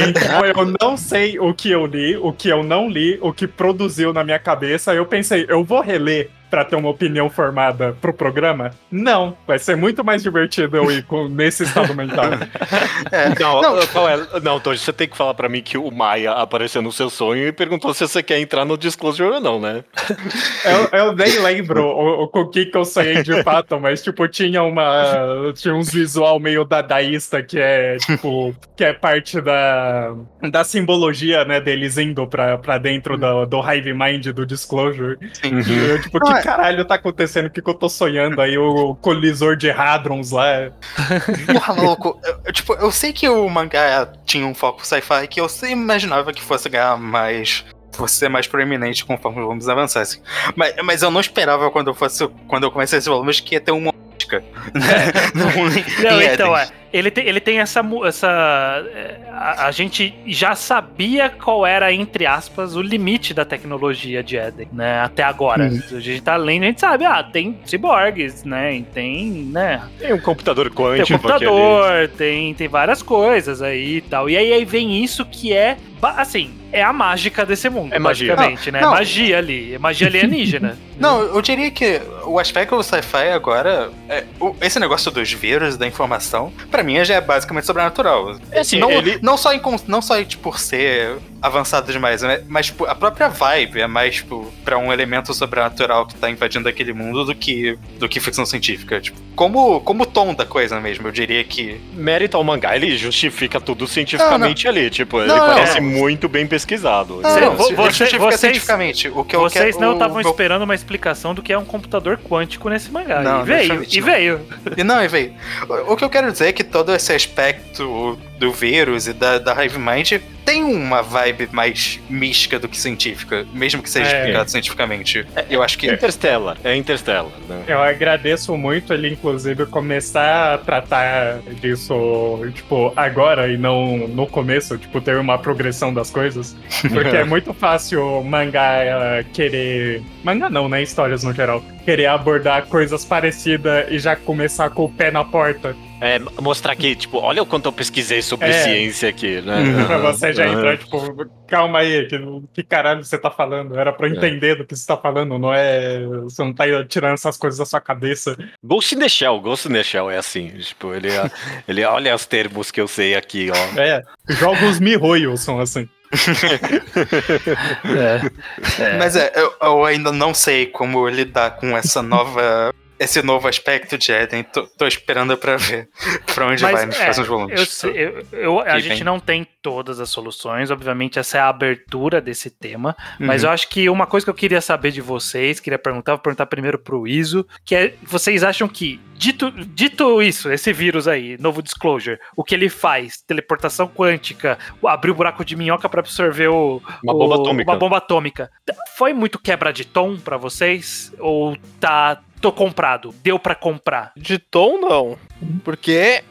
Então eu não sei o que eu li, o que eu não li, o que produziu na minha cabeça. Eu pensei, eu vou reler pra ter uma opinião formada pro programa? Não, vai ser muito mais divertido eu ir com, nesse estado mental. [LAUGHS] Não, Não. qual é? Não, Toji, você tem que falar pra mim que o Maia apareceu no seu sonho e perguntou se você quer entrar no Disclosure ou não, né? [LAUGHS] Eu, eu nem lembro o, o, com o que, que eu sonhei de fato, mas tipo, tinha uma. Tinha uns visual meio dadaísta que é, tipo, que é parte da, da simbologia, né, deles indo pra, pra dentro do, do Hive Mind do Disclosure. E eu, tipo, Não, que é- caralho tá acontecendo? O que, que eu tô sonhando aí? O colisor de Hadrons lá. Porra, maluco, eu, eu, tipo, eu sei que o mangá tinha um foco sci-fi que eu sempre imaginava que fosse ganhar mais. Fosse ser mais proeminente conforme os volumes avançassem. Mas, mas eu não esperava quando eu fosse. Quando eu comecei esses volumes que ia ter uma ótica. Né? [LAUGHS] Não, Éden. então, é. Ele tem, ele tem essa. essa é, a, a gente já sabia qual era, entre aspas, o limite da tecnologia de Eden, né? Até agora. A gente tá lendo, a gente sabe, ah, tem ciborgues, né? e Tem, né? Tem um computador Tem quântico o computador, tem, tem várias coisas aí e tal. E aí, aí vem isso que é, assim, é a mágica desse mundo, É magia. basicamente, né? Não, não. Magia ali, é magia alienígena. [LAUGHS] Não, eu diria que o aspecto do sci-fi agora. é, o- esse negócio dos vírus, da informação, pra mim já é basicamente sobrenatural. É assim, não, ele- não só, em, não só tipo, por ser avançado demais, né, mas tipo, a própria vibe é mais tipo, pra um elemento sobrenatural que tá invadindo aquele mundo do que, do que ficção científica. Tipo, como, como o tom da coisa mesmo, eu diria que. Mérito ao mangá, ele justifica tudo cientificamente ali. Tipo, ele Não, não, parece não. muito bem pesquisado. Não, não, você- justifica vocês- cientificamente. O que eu Vocês quero, não estavam meu- esperando uma explicação do que é um computador quântico nesse mangá. Não, e veio, e não. veio. E não, e veio. O, o que eu quero dizer é que todo esse aspecto do vírus e da, da Hive Mind tem uma vibe mais mística do que científica, mesmo que seja É. explicado cientificamente. Eu acho que. Interstellar, é Interstellar, né? Eu agradeço muito ele, inclusive, começar a tratar disso, tipo, agora e não no começo, tipo, ter uma progressão das coisas. Porque é [LAUGHS] muito fácil o mangá eh, querer. Mangá não, né? Histórias no geral. Querer abordar coisas parecidas e já começar com o pé na porta. É, mostrar que, tipo, olha o quanto eu pesquisei sobre É. ciência aqui, né? Uhum. [LAUGHS] Pra você já Aham. entrar, tipo, calma aí, que, que caralho você tá falando? Era pra eu entender do que você tá falando, não é. Você não tá tirando essas coisas da sua cabeça. Ghost in the Shell, Ghost in the Shell é assim, tipo, ele, [LAUGHS] ele olha os termos que eu sei aqui, ó. É, jogos Mihoyo são assim. [LAUGHS] É. Mas é, eu, eu ainda não sei como lidar com essa nova. Esse novo aspecto de Eden. Tô, tô esperando pra ver pra onde vai nos é, próximos volumes. eu eu- eu- a gente vem. não tem todas as soluções, obviamente essa é a abertura desse tema, mas Uhum. eu acho que uma coisa que eu queria saber de vocês, queria perguntar, vou perguntar primeiro pro Iso, que é, vocês acham que, dito, dito isso, esse vírus aí, novo disclosure, o que ele faz, teleportação quântica, abrir o buraco de minhoca pra absorver o, Uma o- bomba atômica. uma bomba atômica, foi muito quebra de tom pra vocês? Ou tá, tô comprado, deu pra comprar? De tom, não. Porque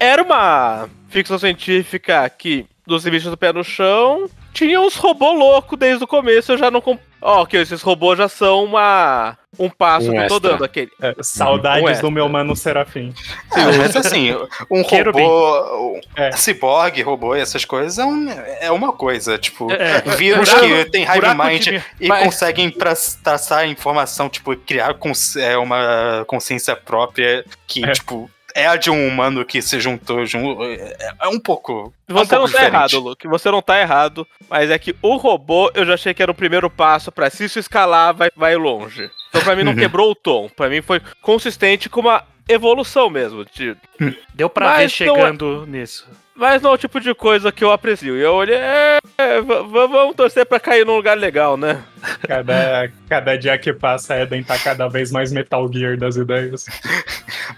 era uma ficção científica que, dos bichos do pé no chão, tinha uns robôs loucos desde o começo. Eu já não. Ó, que esses robôs já são uma. Um passo Um que eu tô extra. dando aquele. É, saudades Ué. do meu mano Serafim. Ah, [LAUGHS] mas assim, um Querubim. robô. Um É. ciborgue, robô e essas coisas é, um- é uma coisa. Tipo, É, vírus buraco- que tem Hive Mind de e Mas- conseguem pra- traçar informação, tipo, criar cons- é, uma consciência própria que, É. tipo. É a de um humano que se juntou junto. É, é um pouco. é um Você não pouco tá diferente. errado, Luke. Você não tá errado. Mas é que o robô, eu já achei que era o primeiro passo pra se isso escalar, vai, vai longe. Então pra mim não [LAUGHS] quebrou o tom. Pra mim foi consistente com uma evolução mesmo. de- [LAUGHS] Deu pra Mas ver não é- chegando nisso. Mas não é o tipo de coisa que eu aprecio. E eu olhei, é, vamos torcer pra cair num lugar legal, né? Cada, cada dia que passa, Eden tá cada vez mais Metal Gear das ideias.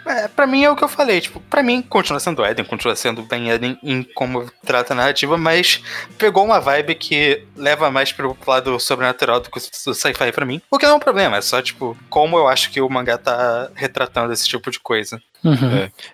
É, pra mim é o que eu falei, tipo, pra mim continua sendo Eden, continua sendo bem Eden em como trata a narrativa, mas pegou uma vibe que leva mais pro lado sobrenatural do que o sci-fi pra mim. O que não é um problema, é só, tipo, como eu acho que o mangá tá retratando esse tipo de coisa.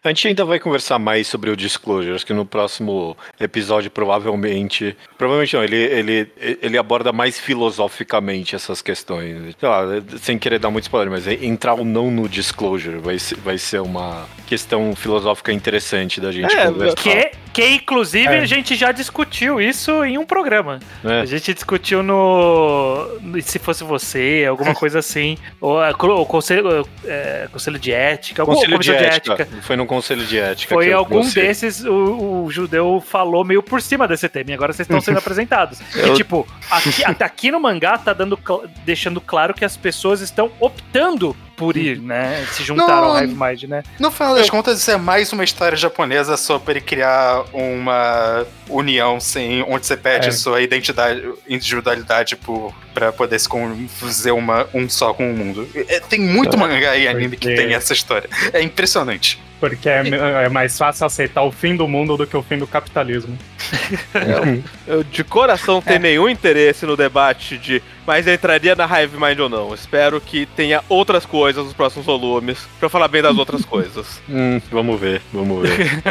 A gente ainda vai conversar mais sobre o Disclosure, acho que no próximo episódio, provavelmente. Provavelmente não, ele, ele, ele aborda mais filosoficamente essas questões. Sei lá, sem querer dar muito spoiler, mas entrar ou não no Disclosure vai ser, vai ser uma questão filosófica interessante da gente É, conversar. Que, que inclusive É. a gente já discutiu isso em um programa. né? A gente discutiu no, no Se Fosse Você, alguma [LAUGHS] coisa assim. Ou conselho, é, conselho de ética, Conselho de comissão ética. Foi no conselho de ética. Foi que eu- algum você- desses, o, o judeu falou meio por cima desse tema, e agora vocês estão [LAUGHS] sendo apresentados. E tipo, aqui, até aqui no mangá tá dando, cl- deixando claro que as pessoas estão optando por ir, né? Se juntar Não, ao Hive Mind, né? No final das contas, isso é mais uma história japonesa sobre criar uma união sem onde você perde É. sua identidade, individualidade por, pra poder se fazer uma, um só com o mundo. É, tem muito mangá e anime que tem essa história. É impressionante. Porque é, é mais fácil aceitar o fim do mundo do que o fim do capitalismo. [LAUGHS] Eu de coração não tenho nenhum interesse no debate de mas entraria na Hive Mind ou não. Espero que tenha outras coisas nos próximos volumes pra eu falar bem das outras [LAUGHS] coisas. Hum, vamos ver, vamos ver.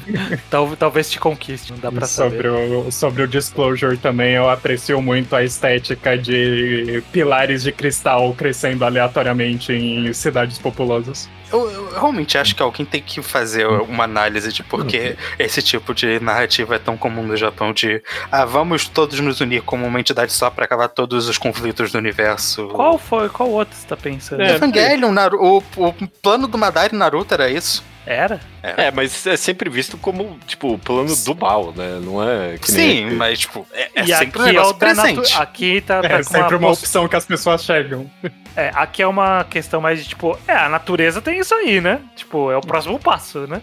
[LAUGHS] Tal, talvez te conquiste, não dá pra sobre, saber. o, sobre o Disclosure também, eu aprecio muito a estética de pilares de cristal crescendo aleatoriamente em cidades populosas. Eu, eu realmente acho que alguém tem que fazer uma análise de por que esse tipo de narrativa é tão comum no Japão de ah, vamos todos nos unir como uma entidade só pra acabar todos os conflitos do universo. Qual foi? Qual outro você tá pensando? É. Evangelion, Naru- o, o plano do Madara e Naruto era isso. Era? É, mas é sempre visto como, tipo, o plano do mal, né? Não é que nem... Sim, mas tipo, é, é sempre um aqui é o negócio presente. Aqui tá, tá É com sempre uma poss- opção que as pessoas chegam. [LAUGHS] É, aqui é uma questão mais de tipo, é, a natureza tem isso aí, né? Tipo, é o próximo passo, né?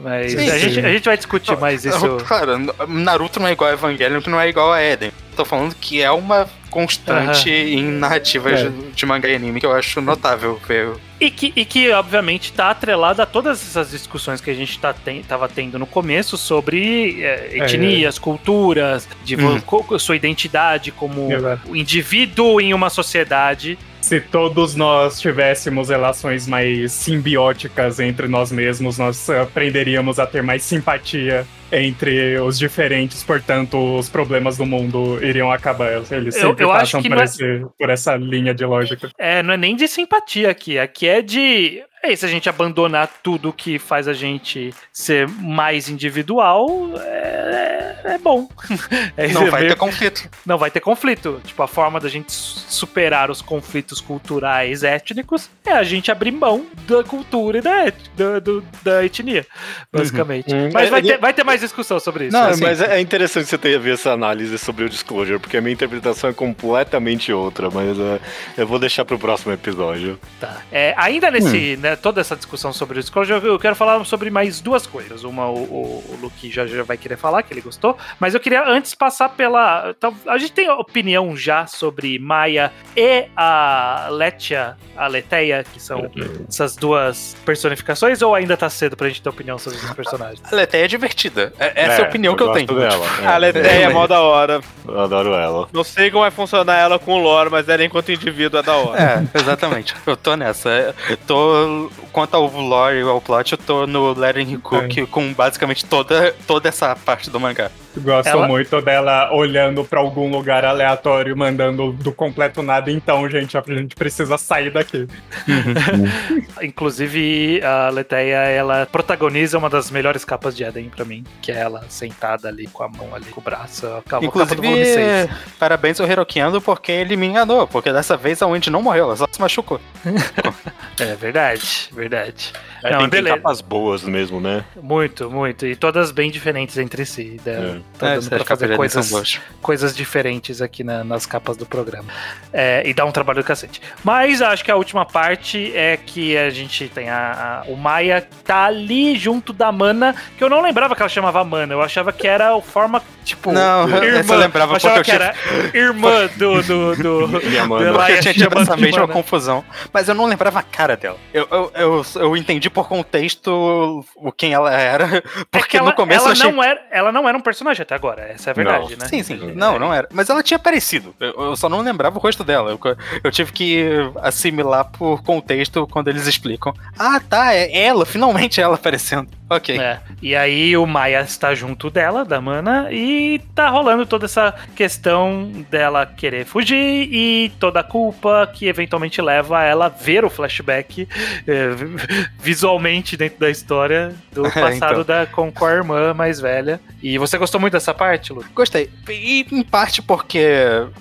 Mas Sim, a, sim. Gente, a gente vai discutir mais isso. Claro, Naruto não é igual a Evangelion, que não é igual a Eden. Tô falando que é uma constante em narrativas É. de, de mangá e anime que eu acho notável ver. E que, e que, obviamente, tá atrelada a todas essas discussões que a gente tá ten- tava tendo no começo sobre é, etnias, culturas, de Uhum. sua identidade como o indivíduo em uma sociedade. Se todos nós tivéssemos relações mais simbióticas entre nós mesmos, nós aprenderíamos a ter mais simpatia entre os diferentes, portanto, os problemas do mundo iriam acabar. Eles Eu- sempre eu passam que por, é- esse- por essa linha de lógica. É, não é nem de simpatia aqui. Aqui é de. É, se a gente abandonar tudo que faz a gente ser mais individual, é, é bom. [LAUGHS] É, Não é vai meio- ter conflito. não vai ter conflito. Tipo, a forma da gente su- superar os conflitos culturais étnicos é a gente abrir mão da cultura e da, et- da, do- da etnia, basicamente. Uhum. Mas É, vai é- ter, vai ter mais discussão sobre isso. Não, assim, mas é é interessante você ter ver essa análise sobre o Disclosure, porque a minha interpretação é completamente outra, mas é, eu vou deixar pro próximo episódio. Tá. É, ainda nesse, né, toda essa discussão sobre o Disclosure, eu quero falar sobre mais duas coisas. Uma, o, o, o Luke já, já vai querer falar, que ele gostou, mas eu queria antes passar pela. A gente tem opinião já sobre Maia e a Letia, a Leteia, que são essas duas personificações, ou ainda tá cedo pra gente ter opinião sobre esses personagens? A Letéia é divertida. É- Essa é, a opinião que eu tenho. dela. é. A Leteia é mó da hora. Eu adoro ela. Não sei como vai funcionar ela com o lore, mas ela enquanto indivíduo é da hora. É, exatamente. Eu tô nessa. Eu tô. Quanto ao lore e ao plot, eu tô no Letting Cook com basicamente toda, toda essa parte do mangá. Gosto Ela- muito dela olhando pra algum lugar aleatório, mandando do completo nada. Então, gente, a gente precisa sair daqui. [LAUGHS] Inclusive, a Leteia, ela protagoniza uma das melhores capas de Eden pra mim, que é ela sentada ali com a mão ali, com o braço, a capa, a capa do volume 6. Inclusive, parabéns ao Hirokiando porque ele me enganou. Porque dessa vez a Wendy não morreu, ela só se machucou. [LAUGHS] É verdade, verdade. É, Não, tem, tem capas boas mesmo, né? Muito, muito. E todas bem diferentes entre si. Né? Tá É, dando pra fazer coisas, coisas diferentes aqui na- nas capas do programa. É, e dá um trabalho do cacete. Mas acho que a última parte é que a gente tem a, a- o Maia tá ali junto da Mana, que eu não lembrava que ela chamava Mana, eu achava que era o forma, tipo, Não, [LAUGHS] essa eu lembrava porque que eu era irmã do, do, do, [LAUGHS] Minha do mana. Elaia Porque eu tinha tido essa mesma Mana. confusão. Mas eu não lembrava a cara dela. Eu, eu, eu, eu entendi por contexto o quem ela era. [LAUGHS] É Porque que ela, no começo ela eu achei. não era, ela não era um personagem até agora, essa é a verdade, né? Sim, sim. Não, não era. Mas ela tinha aparecido. Eu, eu só não lembrava o rosto dela. Eu, eu tive que assimilar por contexto quando eles explicam. Ah, tá, é ela, finalmente ela aparecendo. Ok. É. E aí o Maia está junto dela, da Mana, e tá rolando toda essa questão dela querer fugir e toda a culpa que eventualmente leva ela a ver o flashback é, vi- visualmente dentro da história do [LAUGHS] passado então. da, com, com a irmã mais velha. E você gostou muito dessa parte, Lu? Gostei. E em parte porque.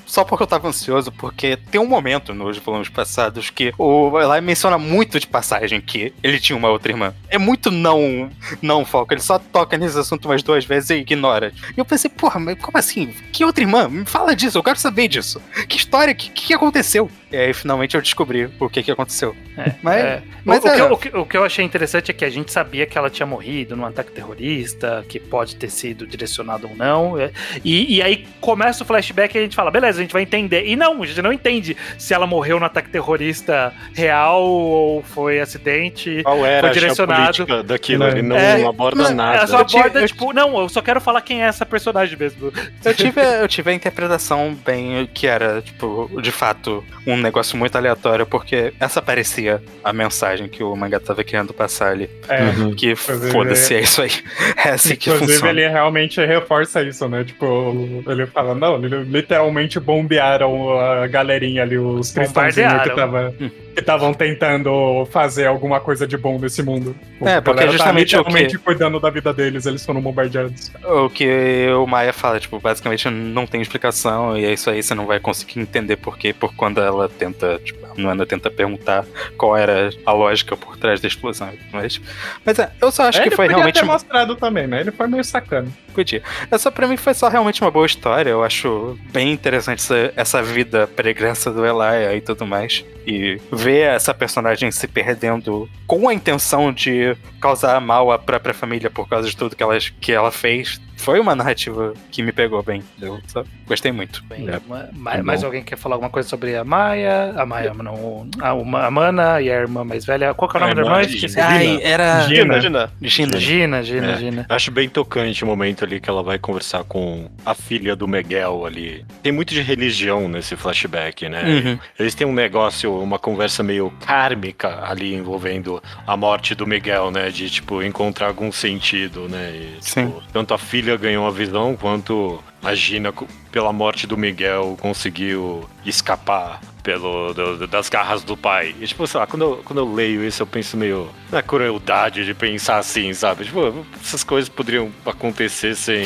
Só porque eu tava ansioso, porque tem um momento nos volumes passados que o Eli menciona muito de passagem que ele tinha uma outra irmã. É muito não. Não foco. Ele só toca nesse assunto umas duas vezes e ignora. E eu pensei, porra, mas como assim? Que outra irmã? Me fala disso, eu quero saber disso. Que história? Que, que aconteceu? E aí finalmente eu descobri o que, que aconteceu. Mas. É. mas o, o é- que, eu- o que- o que eu achei interessante é que a gente sabia que ela tinha morrido num ataque terrorista, que pode ter sido direcionado ou não. é. E, e aí começa o flashback e a gente fala, beleza, a gente vai entender. E não, a gente não entende se ela morreu no ataque terrorista real ou foi acidente. Qual era Foi a direcionado. política daquilo? Ele não É, aborda não, nada. Ela só Eu tive- aborda, eu- tipo, não, eu só quero falar quem é essa personagem mesmo. Eu tive, eu tive a interpretação bem que era, tipo, de fato, um negócio muito aleatório, porque essa parecia a mensagem que o mangá tava querendo passar ali. É. Uhum. Que foda-se, é isso aí. [LAUGHS] É assim que Inclusive, funciona. ele realmente reforça isso, né? Tipo, ele fala, não, li- literalmente bombearam a galerinha ali, os cristãozinhos que tava- que estavam tentando fazer alguma coisa de bom nesse mundo. É, porque galera justamente tá o que- cuidando da vida deles, eles foram bombardeados. O que o Maia fala, tipo, basicamente não tem explicação, e é isso aí, você não vai conseguir entender por quê, por quando ela tenta, tipo, a Nuana tenta perguntar qual era a lógica por trás da explosão. Mas, mas é, eu só acho É, que ele foi podia realmente ter mostrado também, né? Ele foi meio sacana. Podia. Essa pra mim foi só realmente uma boa história. Eu acho bem interessante essa, essa vida pregressa do Elia e tudo mais. E ver essa personagem se perdendo com a intenção de causar mal à própria família por causa de tudo que ela, que ela fez foi uma narrativa que me pegou bem. Eu só gostei muito. Bem, É. ma- ma- É mais bom. alguém quer falar alguma coisa sobre a Maia? A Maia, não. A, uma- a Mana e a irmã mais velha. Qual que é o nome da irmã? Gina. Ai, era. Gina. Imagina. Gina. Gina, Gina, É. Gina. Acho bem tocante o momento ali que ela vai conversar com a filha do Miguel ali. Tem muito de religião nesse flashback, né? Uhum. Eles têm um negócio, uma conversa meio kármica ali envolvendo a morte do Miguel, né? De, tipo, encontrar algum sentido, né? E, Sim. tipo, tanto a filha ganhou a visão, quanto a Gina, pela morte do Miguel, conseguiu escapar pelo, do- das garras do pai. E, tipo, sei lá, quando eu, quando eu leio isso, eu penso meio na crueldade de pensar assim, sabe? Tipo, essas coisas poderiam acontecer sem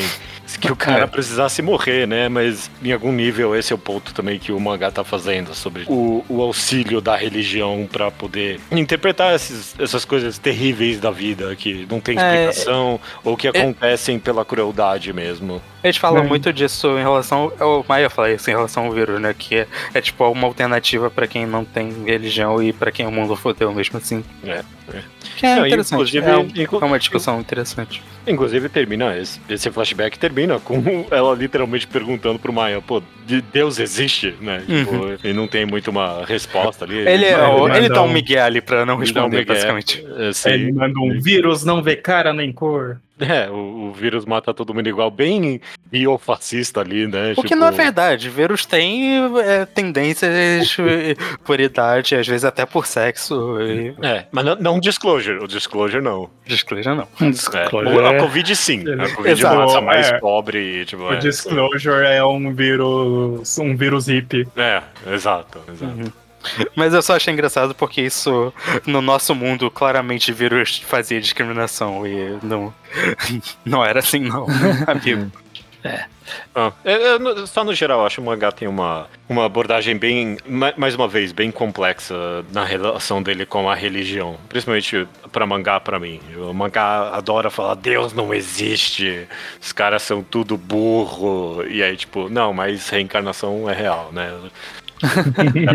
que o cara É. precisasse morrer, né? Mas em algum nível esse é o ponto também que o mangá tá fazendo sobre o, o auxílio da religião pra poder interpretar esses- essas coisas terríveis da vida que não tem É, explicação ou que acontecem pela crueldade mesmo. Eles falam Hum. muito disso em relação. O Maia fala isso em relação ao vírus, né? Que é, é tipo uma alternativa pra quem não tem religião e pra quem o mundo fodeu mesmo assim. É, é. Que é Não, interessante. inclusive- é, um- é uma discussão interessante. Inclusive termina esse, esse flashback termina com [LAUGHS] ela literalmente perguntando pro Maia, pô, de- Deus existe, né? Tipo, e não tem muito uma resposta ali. Ele, é, Ele o- ele dá um um- migué ali pra não um responder, migué. basicamente. É, sim. Ele manda um vírus, não vê cara nem cor. É, o, o vírus mata todo mundo igual, bem biofascista ali, né? O que não é verdade. Vírus tem é, tendências [LAUGHS] por idade, às vezes até por sexo. E... É, mas não, não disclosure, o disclosure não. Disclosure não. É, [LAUGHS] Disclosure o- a é- Covid sim, a Covid Exato, mata mais é. pobre e tipo. O É, Disclosure é um vírus. um vírus hippie. é, exato, exato. Uhum. [LAUGHS] Mas eu só achei engraçado porque isso, no nosso mundo, claramente vírus fazia discriminação e não, [LAUGHS] não era assim, não, [LAUGHS] amigo. Ah, é, é, no- só no geral, eu acho que o mangá tem uma, uma abordagem bem, ma- mais uma vez, bem complexa na relação dele com a religião. Principalmente pra mangá, pra mim. O mangá adora falar, Deus não existe, os caras são tudo burro. E aí, tipo, não, mas reencarnação é real, né?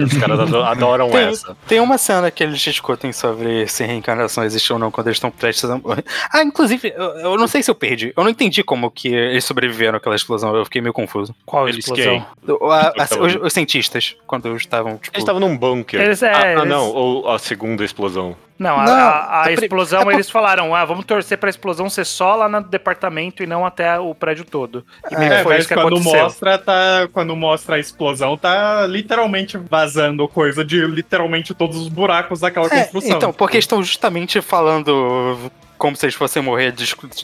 Os [LAUGHS] caras ado- adoram Tem, essa. tem uma cena que eles discutem sobre se reencarnação existe ou não quando eles estão prestes a morrer. Ah, inclusive, eu, eu não sei se eu perdi. Eu não entendi como que eles sobreviveram àquela explosão. Eu fiquei meio confuso. Qual Eles explosão? O- a- a- os, os cientistas, quando estavam, tipo... Eles estavam num bunker. Eles- é, ah, ah, eles- não, ou a segunda explosão. Não, a, Não, a- a é explosão é por- eles falaram, ah, vamos torcer pra explosão ser só lá no departamento e não até o prédio todo. E meio É, foi mas isso que quando aconteceu. mostra, tá. Quando mostra a explosão, tá literalmente vazando coisa de literalmente todos os buracos daquela É, construção. então, porque estão justamente falando como se eles fossem morrer,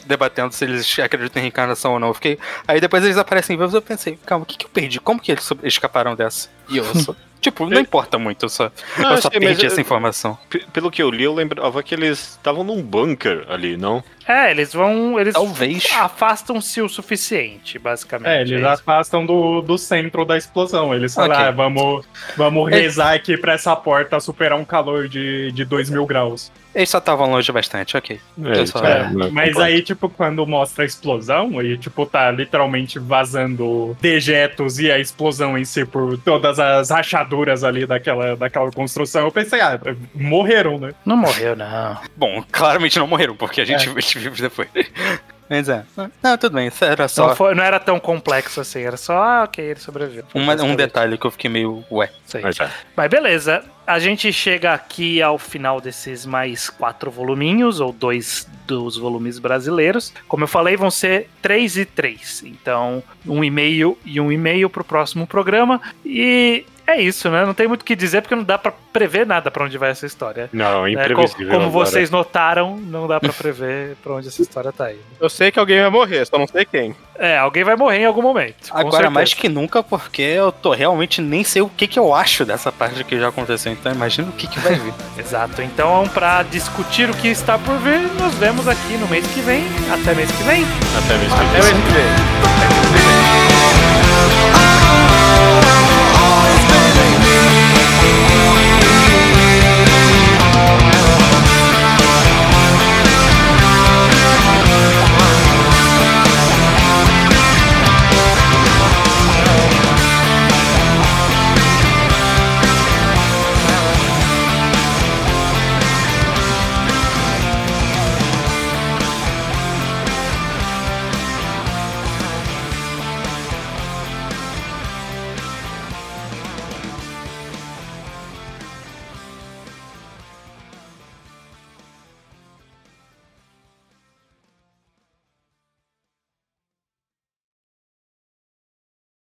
debatendo se eles acreditam em reencarnação ou não. Eu fiquei... Aí depois eles aparecem vivos, eu pensei, calma, o que, que eu perdi? Como que eles escaparam dessa? E eu só... tipo, não importa muito, eu só, Não, eu só sei, perdi essa informação. Pelo que eu li, eu lembrava que eles estavam num bunker ali, não? É, eles vão. Eles Talvez. afastam-se o suficiente, basicamente. É, eles isso. afastam do, do centro da explosão. Eles falam, Ok. ah, vamos, vamos É. rezar aqui pra essa porta superar um calor de, de 2 mil graus. Eles só estavam longe bastante, ok. Eu só- É, mas aí, tipo, quando mostra a explosão, e, tipo, tá literalmente vazando dejetos e a explosão em si por todas as rachaduras ali daquela, daquela construção, eu pensei, ah, morreram, né? Não morreu, não. Bom, claramente não morreram, porque a gente viu eles vivos depois. Mas é. Não, tudo bem, era só Não, foi- não era tão complexo assim, era só, ah, ok, ele sobreviveu. uma- um detalhe que eu fiquei meio, ué. Isso aí. Mas é. Mas beleza, a gente chega aqui ao final desses mais quatro voluminhos, ou dois dos volumes brasileiros. Como eu falei, vão ser três e três. Então, um e-mail e um e-mail pro próximo programa. E é isso, né? Não tem muito o que dizer, porque não dá pra prever nada pra onde vai essa história. Não, é imprevisível. Como agora. vocês notaram, não dá pra [LAUGHS] prever pra onde essa história tá indo. Eu sei que alguém vai morrer, só não sei quem. É, alguém vai morrer em algum momento. Agora mais que nunca, porque eu tô realmente nem sei o que, que eu acho dessa parte que já aconteceu. Então imagina o que, que vai vir. [LAUGHS] Exato. Então, pra discutir o que está por vir, nos vemos aqui no mês que vem. Até mês que vem. Até mesmo. Até mês que vem.